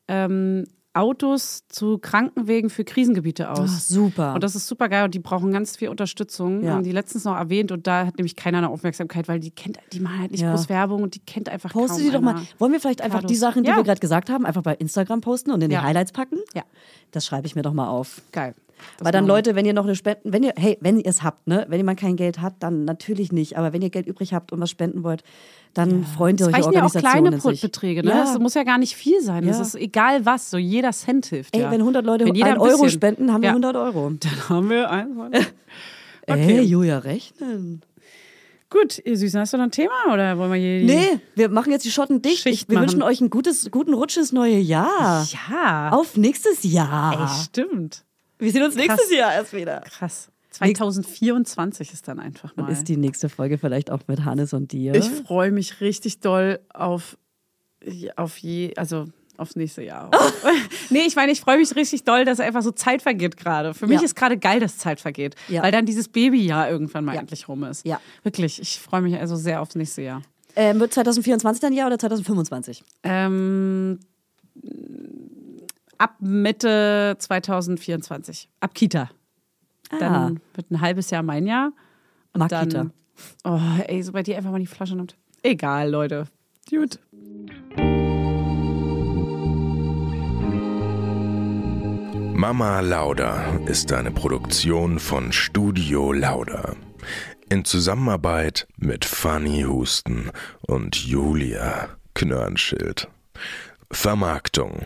ähm, Autos zu Krankenwegen für Krisengebiete aus. Ah, super. Und das ist super geil und die brauchen ganz viel Unterstützung. Ja. Haben die letztens noch erwähnt und da hat nämlich keiner eine Aufmerksamkeit, weil die kennt, die machen halt nicht Ja. groß Werbung und die kennt einfach Poste die doch mal. Wollen wir vielleicht einfach Kados. die Sachen, die Ja. wir gerade gesagt haben, einfach bei Instagram posten und in die Highlights packen? Ja. Das schreibe ich mir doch mal auf. Geil. Das Weil dann. Leute, wenn ihr noch eine Spenden, wenn ihr, hey, wenn ihr es habt, ne, wenn jemand kein Geld hat, dann natürlich nicht. Aber wenn ihr Geld übrig habt und was spenden wollt, dann freuen Es solche reichen ja auch Organisationen kleine sich. Beträge. Ne? Ja. Das muss ja gar nicht viel sein. Ja. Das ist egal was. So jeder Cent hilft. Ey, ja. wenn 100 Leute Wenn jeder einen ein Euro spenden, haben wir Ja. 100 Euro. Dann haben wir ein. Ey, Julia, rechnen. Gut, ihr Süßen, hast du noch ein Thema oder wollen wir hier. Nee, wir machen jetzt die Schotten dicht. Schicht Ich, wir machen. wünschen euch einen gutes, guten Rutsch ins neue Jahr. Ja. Auf nächstes Jahr. Ey, stimmt. Wir sehen uns nächstes Krass. Jahr erst wieder. Krass. 2024 ist dann einfach mal. Dann ist die nächste Folge vielleicht auch mit Hannes und dir. Ich freue mich richtig doll auf, auf je, also aufs nächste Jahr. nee, ich meine, ich freue mich richtig doll, dass einfach so Zeit vergeht gerade. Für mich Ja. ist gerade geil, dass Zeit vergeht, Ja. weil dann dieses Babyjahr irgendwann mal Ja. endlich rum ist. Ja. Wirklich, ich freue mich also sehr aufs nächste Jahr. Ähm, wird 2024 dann Jahr oder 2025? Ähm, ab Mitte 2024, ab Kita. Dann wird ein halbes Jahr mein Jahr. Und Mag dann, Kita. Oh, ey, so bei dir einfach mal die Flasche nimmt. Egal, Leute. Gut. Mama Lauda ist eine Produktion von Studio Lauda. In Zusammenarbeit mit Fanny Husten und Julia Knörnschild. Vermarktung